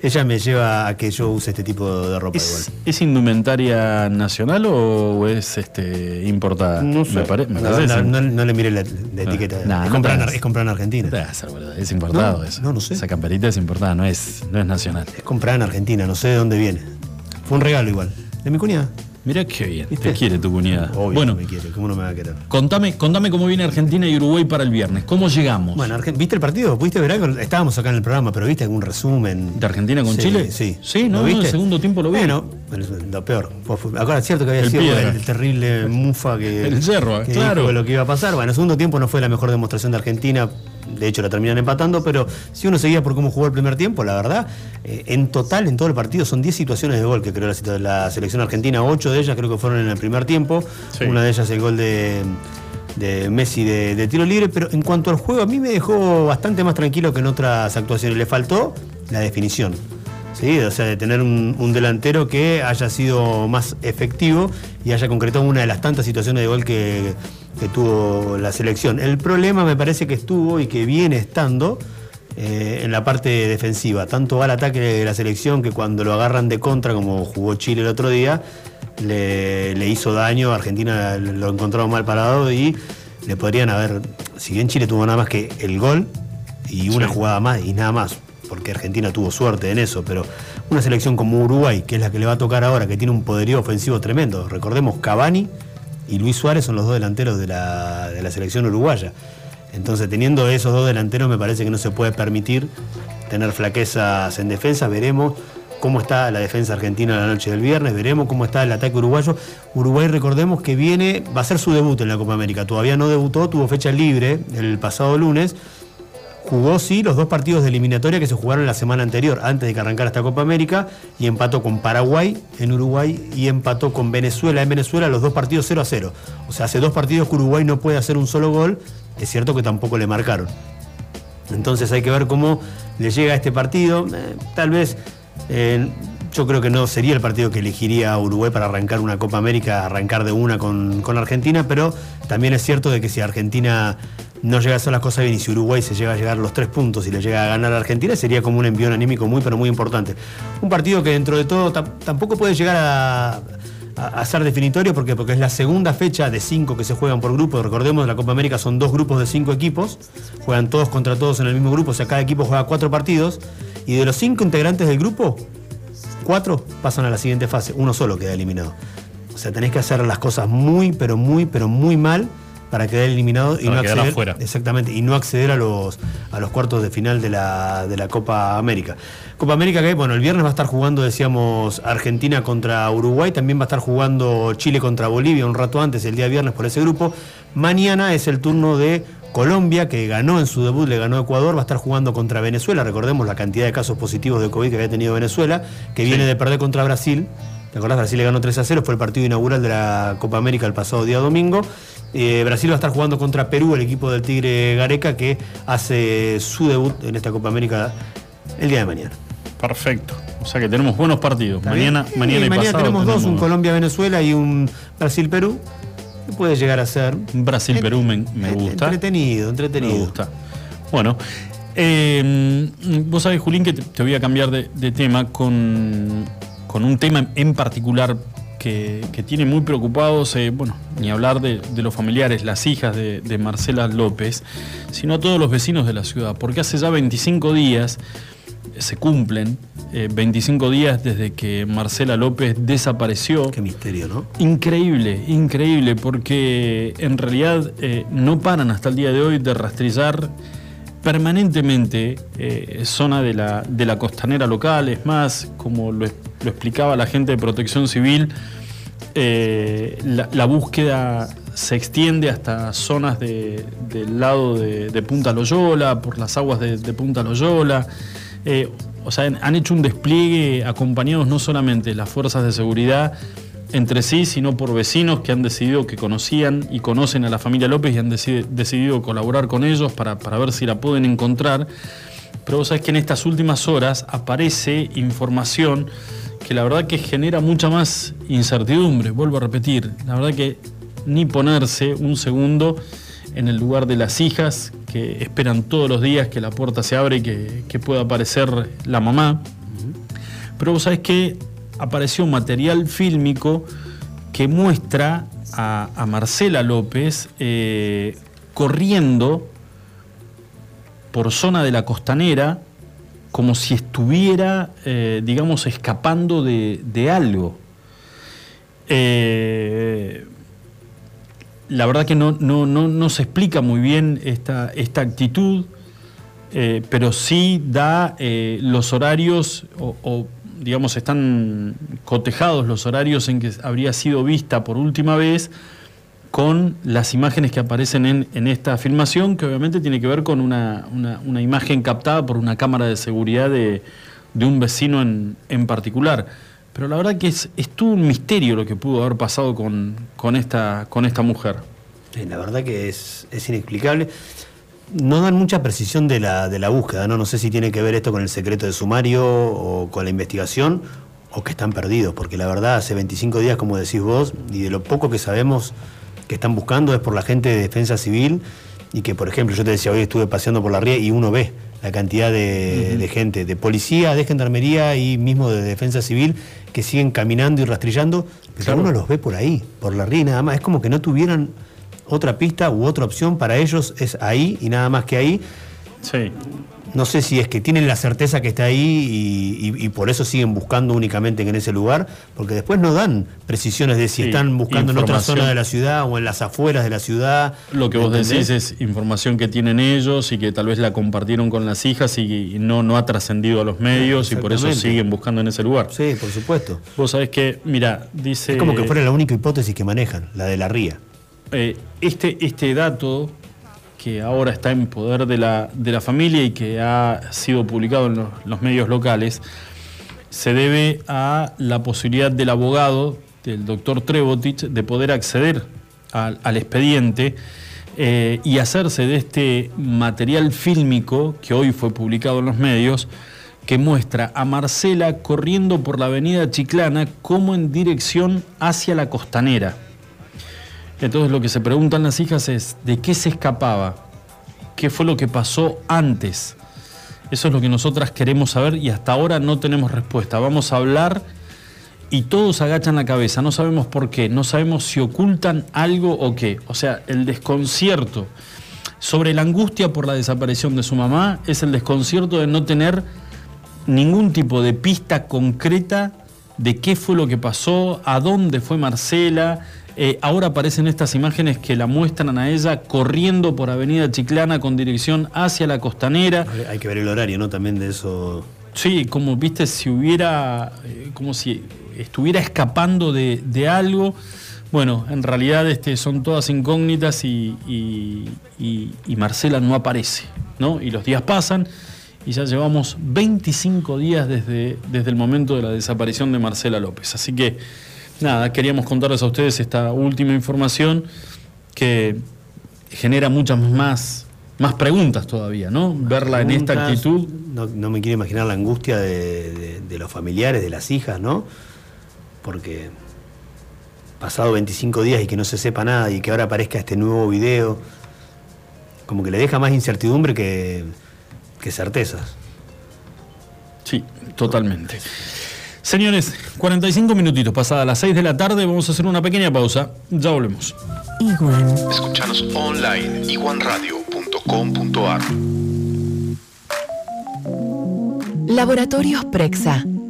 ella me lleva a que yo use este tipo de ropa ¿Es, es indumentaria nacional o es este importada? igual. No sé. Me, pare- me No, parece. no, no- no le mire la, la etiqueta. nah, es, no comprar, te en- hagas. es comprar en Argentina. Es importado No, eso. no, no sé. Esa camperita es importada, no es, no es nacional. Es comprada en Argentina, no sé de dónde viene. Fue un regalo igual. De mi cuñada. Mirá qué bien, te quiere tu cuñada. Obvio bueno, me quiere, ¿cómo no me va a querer? contame, contame cómo viene Argentina y Uruguay para el viernes. ¿Cómo llegamos? Bueno, ¿viste el partido? ¿Pudiste ver algo? Estábamos acá en el programa, pero ¿viste algún resumen? ¿De Argentina con Sí, Chile? Sí. Sí, no, el segundo tiempo lo vi. Bueno, lo peor. Ahora es cierto que había El sido piedra. el terrible mufa que, El yerro, que claro. dijo lo que iba a pasar. Bueno, el segundo tiempo no fue la mejor demostración de Argentina. De hecho, la terminan empatando, pero si uno seguía por cómo jugó el primer tiempo, la verdad, eh, en total, en todo el partido, son 10 situaciones de gol que creó la, selección argentina. 8 de ellas creo que fueron en el primer tiempo. Sí. Una de ellas el gol de, de Messi de, de tiro libre. Pero en cuanto al juego, a mí me dejó bastante más tranquilo que en otras actuaciones. Le faltó la definición. ¿Sí? O sea, de tener un, un delantero que haya sido más efectivo y haya concretado una de las tantas situaciones de gol que, que tuvo la selección. El problema me parece que estuvo y que viene estando eh, en la parte defensiva. Tanto va al ataque de la selección que cuando lo agarran de contra, como jugó Chile el otro día, le, le hizo daño. Argentina lo encontraron mal parado y le podrían haber, si bien Chile tuvo nada más que el gol y una Sí. jugada más y nada más. Porque Argentina tuvo suerte en eso, pero una selección como Uruguay, que es la que le va a tocar ahora, que tiene un poderío ofensivo tremendo. Recordemos, Cavani y Luis Suárez son los dos delanteros de la, selección uruguaya. Entonces, teniendo esos dos delanteros, me parece que no se puede permitir tener flaquezas en defensa. Veremos cómo está la defensa argentina la noche del viernes, veremos cómo está el ataque uruguayo. Uruguay, recordemos que viene, va a ser su debut en la Copa América. Todavía no debutó, tuvo fecha libre el pasado lunes. Jugó sí los dos partidos de eliminatoria que se jugaron la semana anterior, antes de que arrancara esta Copa América, y empató con Paraguay en Uruguay y empató con Venezuela en Venezuela, los dos partidos 0 a 0. O sea, hace dos partidos que Uruguay no puede hacer un solo gol, es cierto que tampoco le marcaron. Entonces hay que ver cómo le llega a este partido. Eh, tal vez eh, yo creo que no sería el partido que elegiría Uruguay para arrancar una Copa América, arrancar de una con, con Argentina, pero también es cierto de que si Argentina no llega a hacer las cosas bien y si Uruguay se llega a llegar a los tres puntos y le llega a ganar a Argentina, sería como un envión anímico muy, pero muy importante. Un partido que dentro de todo tam- tampoco puede llegar a, a- a ser definitorio porque, porque es la segunda fecha de cinco que se juegan por grupo. Recordemos, la Copa América son dos grupos de cinco equipos, juegan todos contra todos en el mismo grupo, o sea, cada equipo juega cuatro partidos y de los cinco integrantes del grupo, cuatro pasan a la siguiente fase, uno solo queda eliminado. O sea, tenés que hacer las cosas muy, pero muy, pero muy mal para quedar eliminado y Para no acceder, afuera. exactamente, y no acceder a los, a los cuartos de final de la, de la Copa América. Copa América que, bueno, el viernes va a estar jugando, decíamos, Argentina contra Uruguay, también va a estar jugando Chile contra Bolivia un rato antes, el día viernes por ese grupo. Mañana es el turno de Colombia, que ganó en su debut, le ganó a Ecuador, va a estar jugando contra Venezuela. Recordemos la cantidad de casos positivos de COVID que había tenido Venezuela, que viene de perder contra Brasil. ¿Te acordás? Brasil le ganó 3 a 0, fue el partido inaugural de la Copa América el pasado día domingo. Eh, Brasil va a estar jugando contra Perú, el equipo del Tigre Gareca, que hace su debut en esta Copa América el día de mañana. Perfecto. O sea que tenemos buenos partidos. Mañana, mañana y pasado tenemos dos, un Colombia-Venezuela y un Brasil-Perú. Que puede llegar a ser Brasil-Perú me, me gusta. entretenido, entretenido. Me gusta. Bueno, eh, vos sabés, Julín, que te, te voy a cambiar de, de tema con, con un tema en particular que, que tiene muy preocupados, eh, bueno, ni hablar de, de los familiares, las hijas de, de Marcela López, sino a todos los vecinos de la ciudad, porque hace ya 25 días se cumplen eh, 25 días desde que Marcela López desapareció. Qué misterio, ¿no? Increíble, increíble, porque en realidad eh, no paran hasta el día de hoy de rastrillar permanentemente eh, zona de la, de la costanera local. Es más, como lo, lo explicaba la gente de protección civil, eh, la, la búsqueda se extiende hasta zonas de- del lado de, de Punta Loyola, por las aguas de, de Punta Loyola. Eh, o sea, han- hecho un despliegue acompañados no solamente las fuerzas de seguridad entre sí, sino por vecinos que han decidido que conocían y conocen a la familia López y han decidi- decidido colaborar con ellos para, para ver si la pueden encontrar. Pero vos sabés que en estas últimas horas aparece información que la verdad que genera mucha más incertidumbre. Vuelvo a repetir, la verdad que ni ponerse un segundo en el lugar de las hijas que esperan todos los días que la puerta se abre y que, que pueda aparecer la mamá. Pero vos sabés que apareció material fílmico que muestra a, Marcela López eh, corriendo por zona de la costanera como si estuviera, eh, digamos, escapando de, de algo. Eh, la verdad que no, no, no, no se explica muy bien esta, esta actitud, eh, pero sí da eh, los horarios, o, digamos, están cotejados los horarios en que habría sido vista por última vez con las imágenes que aparecen en, en esta filmación, que obviamente tiene que ver con una, una- una imagen captada por una cámara de seguridad de, de un vecino en, en particular. Pero la verdad que es, todo un misterio lo que pudo haber pasado con, con, esta, con esta mujer. Sí, la verdad que es, es inexplicable. No dan mucha precisión de la, de la búsqueda, ¿no? No sé si tiene que ver esto con el secreto de sumario o con la investigación o que están perdidos, porque la verdad hace 25 días, como decís vos, y de lo poco que sabemos que están buscando es por la gente de defensa civil y que, por ejemplo, yo te decía, hoy estuve paseando por la ría y uno ve la cantidad de, de gente, de policía, de gendarmería y mismo de defensa civil que siguen caminando y rastrillando, pero Claro. uno los ve por ahí, por la ría nada más. Es como que no tuvieran otra pista u otra opción para ellos, es ahí y nada más que ahí. Sí. No sé si es que tienen la certeza que está ahí y, y- y por eso siguen buscando únicamente en ese lugar, porque después no dan precisiones de si Sí, están buscando en otra zona de la ciudad o en las afueras de la ciudad. Lo que vos ¿entendés? decís es información que tienen ellos y que tal vez la compartieron con las hijas y no, no ha trascendido a los medios y por eso siguen buscando en ese lugar. Sí, por supuesto. Vos sabés que, mira, dice... Es como que fuera la única hipótesis que manejan, la de la ría. Eh, este, este dato que ahora está en poder de la, de la familia y que ha sido publicado en los, medios locales, se debe a la posibilidad del abogado, del doctor Trebotich, de poder acceder al, al expediente eh, y hacerse de este material fílmico que hoy fue publicado en los medios, que muestra a Marcela corriendo por la avenida Chiclana como en dirección hacia la costanera. Entonces lo que se preguntan las hijas es, ¿de qué se escapaba? ¿Qué fue lo que pasó antes? Eso es lo que nosotras queremos saber y hasta ahora no tenemos respuesta. Vamos a hablar y todos agachan la cabeza, no sabemos por qué, no sabemos si ocultan algo o qué. O sea, el desconcierto sobre la angustia por la desaparición de su mamá es el desconcierto de no tener ningún tipo de pista concreta de qué fue lo que pasó, a dónde fue Marcela. Eh, ahora aparecen estas imágenes que la muestran a ella corriendo por Avenida Chiclana con dirección hacia la costanera. Hay que ver el horario, ¿no? También de eso. Sí, como viste, si hubiera, eh, como si estuviera escapando de, de algo. Bueno, en realidad este, son todas incógnitas y, y- y- y Marcela no aparece, ¿no? Y los días pasan y ya llevamos 25 días desde, desde el momento de la desaparición de Marcela López. Así que, nada, queríamos contarles a ustedes esta última información que genera muchas más, más preguntas todavía, ¿no? Verla en esta actitud. No, no me quiero imaginar la angustia de, de- de los familiares, de las hijas, ¿no? Porque pasado 25 días y que no se sepa nada y que ahora aparezca este nuevo video, como que le deja más incertidumbre que, que certezas. Sí, totalmente. Señores, 45 minutitos pasadas las 6 de la tarde, vamos a hacer una pequeña pausa. Ya volvemos. Iguan. Escuchanos online iguanradio.com.ar Laboratorios Prexa.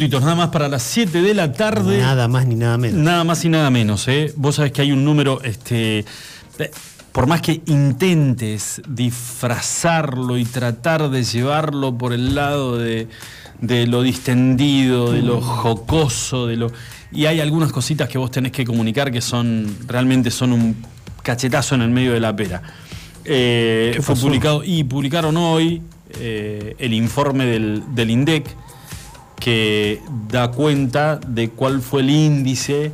minutitos nada más para las 7 de la tarde. Nada más ni nada menos. Nada más y nada menos, ¿eh? Vos sabés que hay un número, este. Por más que intentes disfrazarlo y tratar de llevarlo por el lado de, de lo distendido, de lo jocoso, de lo. Y hay algunas cositas que vos tenés que comunicar que son. realmente son un cachetazo en el medio de la pera. Eh, ¿Qué fue publicado. Y publicaron hoy eh, el informe del, del INDEC que da cuenta de cuál fue el índice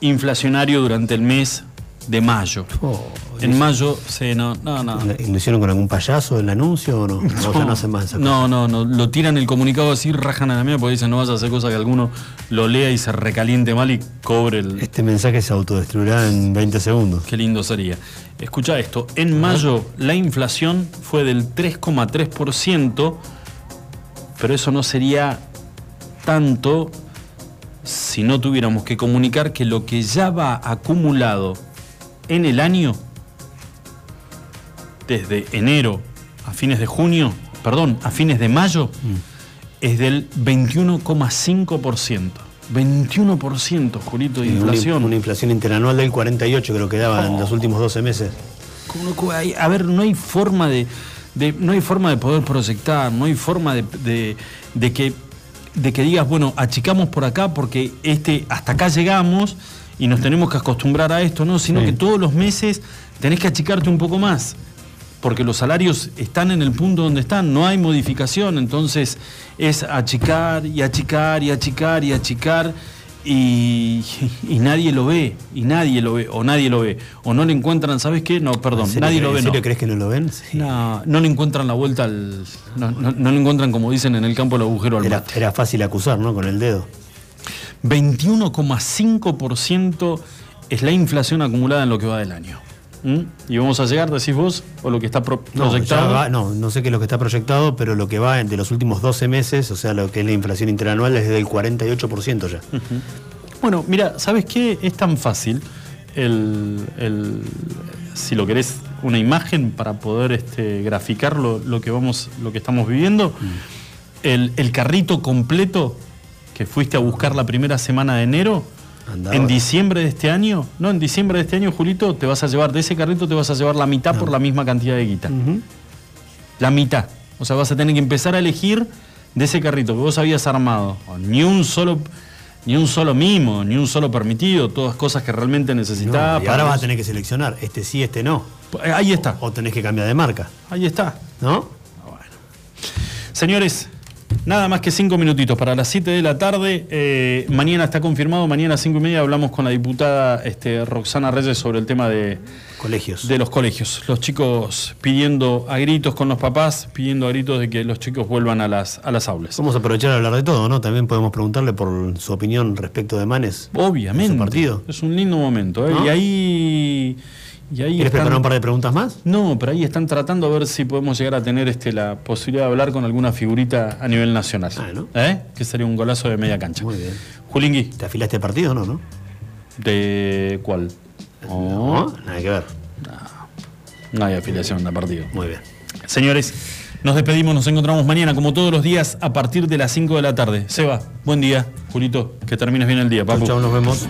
inflacionario durante el mes de mayo. en mayo, sí, no, no, no. ¿Lo hicieron con algún payaso el anuncio o no? O ya no hacen más esa No, no, no, lo tiran el comunicado así, rajan a la mía porque dicen no vas a hacer cosa que alguno lo lea y se recaliente mal y cobre el... Este mensaje se autodestruirá en 20 segundos. Qué lindo sería. Escucha esto, en mayo la inflación fue del 3,3%, pero eso no sería tanto si no tuviéramos que comunicar que lo que ya va acumulado en el año, desde enero a fines de junio, perdón, a fines de mayo, es del 21,5%. 21%, Julito, de Una- inflación. Una, inflación interanual del 48 creo que daba en los últimos 12 meses. A ver, no hay forma de, de- no hay forma de poder proyectar, no hay forma de, de- de que de que digas, bueno, achicamos por acá porque este hasta acá llegamos y nos tenemos que acostumbrar a esto, no, sino Sí. que todos los meses tenés que achicarte un poco más. Porque los salarios están en el punto donde están, no hay modificación, entonces es achicar y achicar y achicar y achicar y, y nadie lo ve, y nadie lo ve, o nadie lo ve, o no le encuentran, ¿sabes qué? No, perdón, ¿En serio nadie lo ve. ¿En serio no. crees que no lo ven? No, no le encuentran la vuelta al. No, no- no le encuentran, como dicen en el campo, el agujero al Era, mate. era fácil acusar, ¿no? Con el dedo. 21,5% es la inflación acumulada en lo que va del año. ¿Mm? ¿Y vamos a llegar, decís vos, o lo que está pro- No, proyectado? va- no, no sé qué es lo que está proyectado, pero lo que va de los últimos 12 meses, o sea, lo que es la inflación interanual es del 48% ya. Bueno, mira, ¿sabes qué? Es tan fácil. El, el- si lo querés, una imagen para poder este, graficar lo, lo que vamos, lo que estamos viviendo. El, el carrito completo que fuiste a buscar la primera semana de enero Andaba. En diciembre de este año, no, en diciembre de este año, Julito, te vas a llevar, de ese carrito te vas a llevar la mitad por la misma cantidad de guita. La mitad. O sea, vas a tener que empezar a elegir de ese carrito que vos habías armado. Ni un solo, ni un solo mimo, ni un solo permitido, todas cosas que realmente No, necesitabas. para ahora vas a tener que seleccionar, este sí, este no. Ahí está. O tenés que cambiar de marca. Ahí está. ¿No? Señores, nada más que cinco minutitos para las 7 de la tarde. Eh, mañana está confirmado, mañana a cinco y media hablamos con la diputada este, Roxana Reyes sobre el tema de colegios. De los colegios. Los chicos pidiendo a gritos con los papás, pidiendo a gritos de que los chicos vuelvan a las, a las aulas. Vamos a aprovechar a hablar de todo, ¿no? También podemos preguntarle por su opinión respecto de Manes. Obviamente. Su partido. Es un lindo momento. ¿eh? ¿No? Y ahí. Y ahí ¿Quieres están- preparar un par de preguntas más? No, pero ahí están tratando a ver si podemos llegar a tener este, la posibilidad de hablar con alguna figurita a nivel nacional. ¿Eh? Que sería un golazo de media cancha. Muy bien. Julingui. ¿Te afilaste partido o no, no? ¿De cuál? No, nada que ver. No hay afiliación de partido. Muy bien. Señores, nos despedimos, nos encontramos mañana, como todos los días, a partir de las 5 de la tarde. Seba, buen día. Julito, que termines bien el día, papu. Chau, nos vemos.